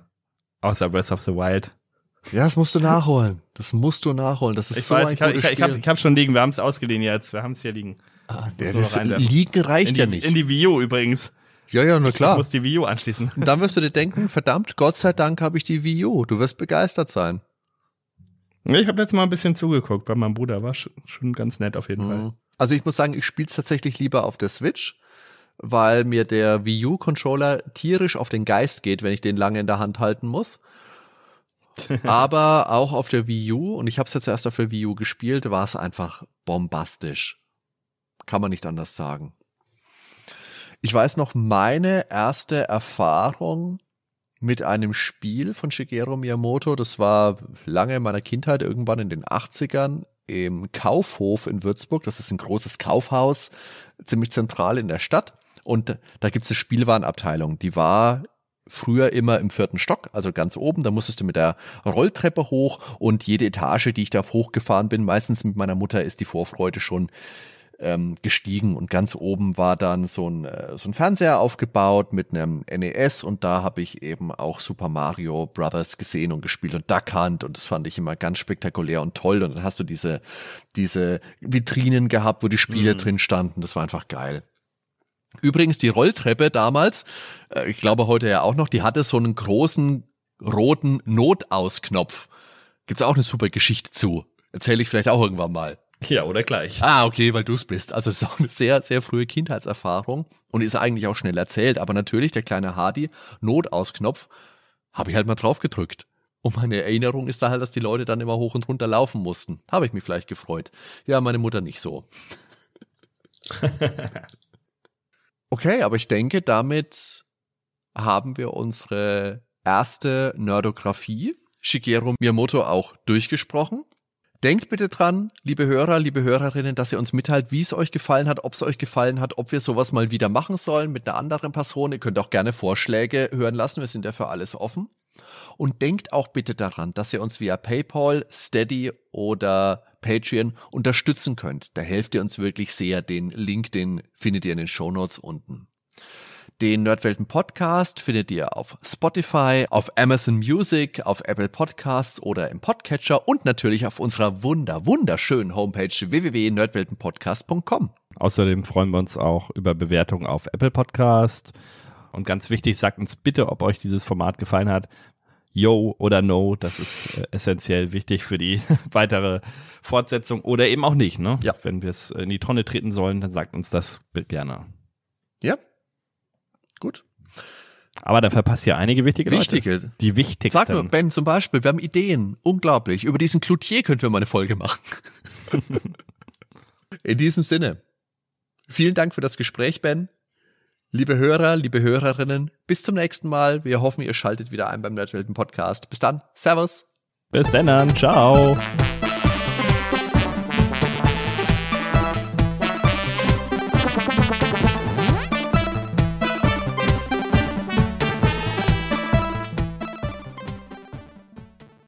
Außer Breath of the Wild. Ja, das musst du nachholen. Das musst du nachholen. Das ist ich so weiß, ein ich, gutes ich, ich, Spiel. ich hab schon liegen. Wir haben es ausgeliehen jetzt. Wir haben es hier liegen. Ah, Musst der, du das reinwerfen. Liegen reicht die, ja nicht. in die Wii U übrigens. ja, ja, na klar. muss die Wii U anschließen. Und dann wirst du dir denken, verdammt, Gott sei Dank habe ich die Wii U. Du wirst begeistert sein. Ich habe letztes Mal ein bisschen zugeguckt bei meinem Bruder. War schon, ganz nett auf jeden Fall. Mhm. Also ich muss sagen, ich spiele es tatsächlich lieber auf der Switch, weil mir der Wii U-Controller tierisch auf den Geist geht, wenn ich den lange in der Hand halten muss. Aber auch auf der Wii U, und ich habe es jetzt erst auf der Wii U gespielt, war es einfach bombastisch. Kann man nicht anders sagen. Ich weiß noch, meine erste Erfahrung mit einem Spiel von Shigeru Miyamoto, das war lange in meiner Kindheit, irgendwann in den 80ern, im Kaufhof in Würzburg. Das ist ein großes Kaufhaus, ziemlich zentral in der Stadt. Und da gibt es eine Spielwarenabteilung. Die war früher immer im vierten Stock, also ganz oben. Da musstest du mit der Rolltreppe hoch und jede Etage, die ich da hochgefahren bin, meistens mit meiner Mutter, ist die Vorfreude schon ähm, gestiegen und ganz oben war dann so ein, äh, so ein Fernseher aufgebaut mit einem NES und da habe ich eben auch Super Mario Brothers gesehen und gespielt und Duck Hunt und das fand ich immer ganz spektakulär und toll und dann hast du diese, diese Vitrinen gehabt, wo die Spiele Mhm. drin standen, das war einfach geil. Übrigens, die Rolltreppe damals, äh, ich glaube heute ja auch noch, die hatte so einen großen roten Notausknopf. Gibt's auch eine super Geschichte zu. Erzähle ich vielleicht auch irgendwann mal. Ja, oder gleich. Ah, okay, weil du es bist. Also das ist auch eine sehr, sehr frühe Kindheitserfahrung und ist eigentlich auch schnell erzählt. Aber natürlich, der kleine Hardy, Notausknopf, habe ich halt mal drauf gedrückt. Und meine Erinnerung ist da halt, dass die Leute dann immer hoch und runter laufen mussten. Habe ich mich vielleicht gefreut. Ja, meine Mutter nicht so. Okay, aber ich denke, damit haben wir unsere erste Nerdografie, Shigeru Miyamoto, auch durchgesprochen. Denkt bitte dran, liebe Hörer, liebe Hörerinnen, dass ihr uns mitteilt, wie es euch gefallen hat, ob es euch gefallen hat, ob wir sowas mal wieder machen sollen mit einer anderen Person. Ihr könnt auch gerne Vorschläge hören lassen, wir sind ja für alles offen. Und denkt auch bitte daran, dass ihr uns via PayPal, Steady oder Patreon unterstützen könnt. Da helft ihr uns wirklich sehr. Den Link, den findet ihr in den Shownotes unten. Den Nerdwelten Podcast findet ihr auf Spotify, auf Amazon Music, auf Apple Podcasts oder im Podcatcher und natürlich auf unserer wunder, wunderschönen Homepage www.nerdweltenpodcast.com. Außerdem freuen wir uns auch über Bewertungen auf Apple Podcast. Und ganz wichtig, sagt uns bitte, ob euch dieses Format gefallen hat. Yo oder No, das ist äh, essentiell wichtig für die weitere Fortsetzung oder eben auch nicht. Ne? Ja. Wenn wir es in die Tonne treten sollen, dann sagt uns das bitte gerne. Ja? Gut. Aber da verpasst ihr einige wichtige Leute. Wichtige. Die wichtigsten. Sag nur, Ben, zum Beispiel, wir haben Ideen. Unglaublich. Über diesen Cloutier könnten wir mal eine Folge machen. In diesem Sinne. Vielen Dank für das Gespräch, Ben. Liebe Hörer, liebe Hörerinnen, bis zum nächsten Mal. Wir hoffen, ihr schaltet wieder ein beim Nerdwelten Podcast. Bis dann. Servus. Bis dann. Ciao.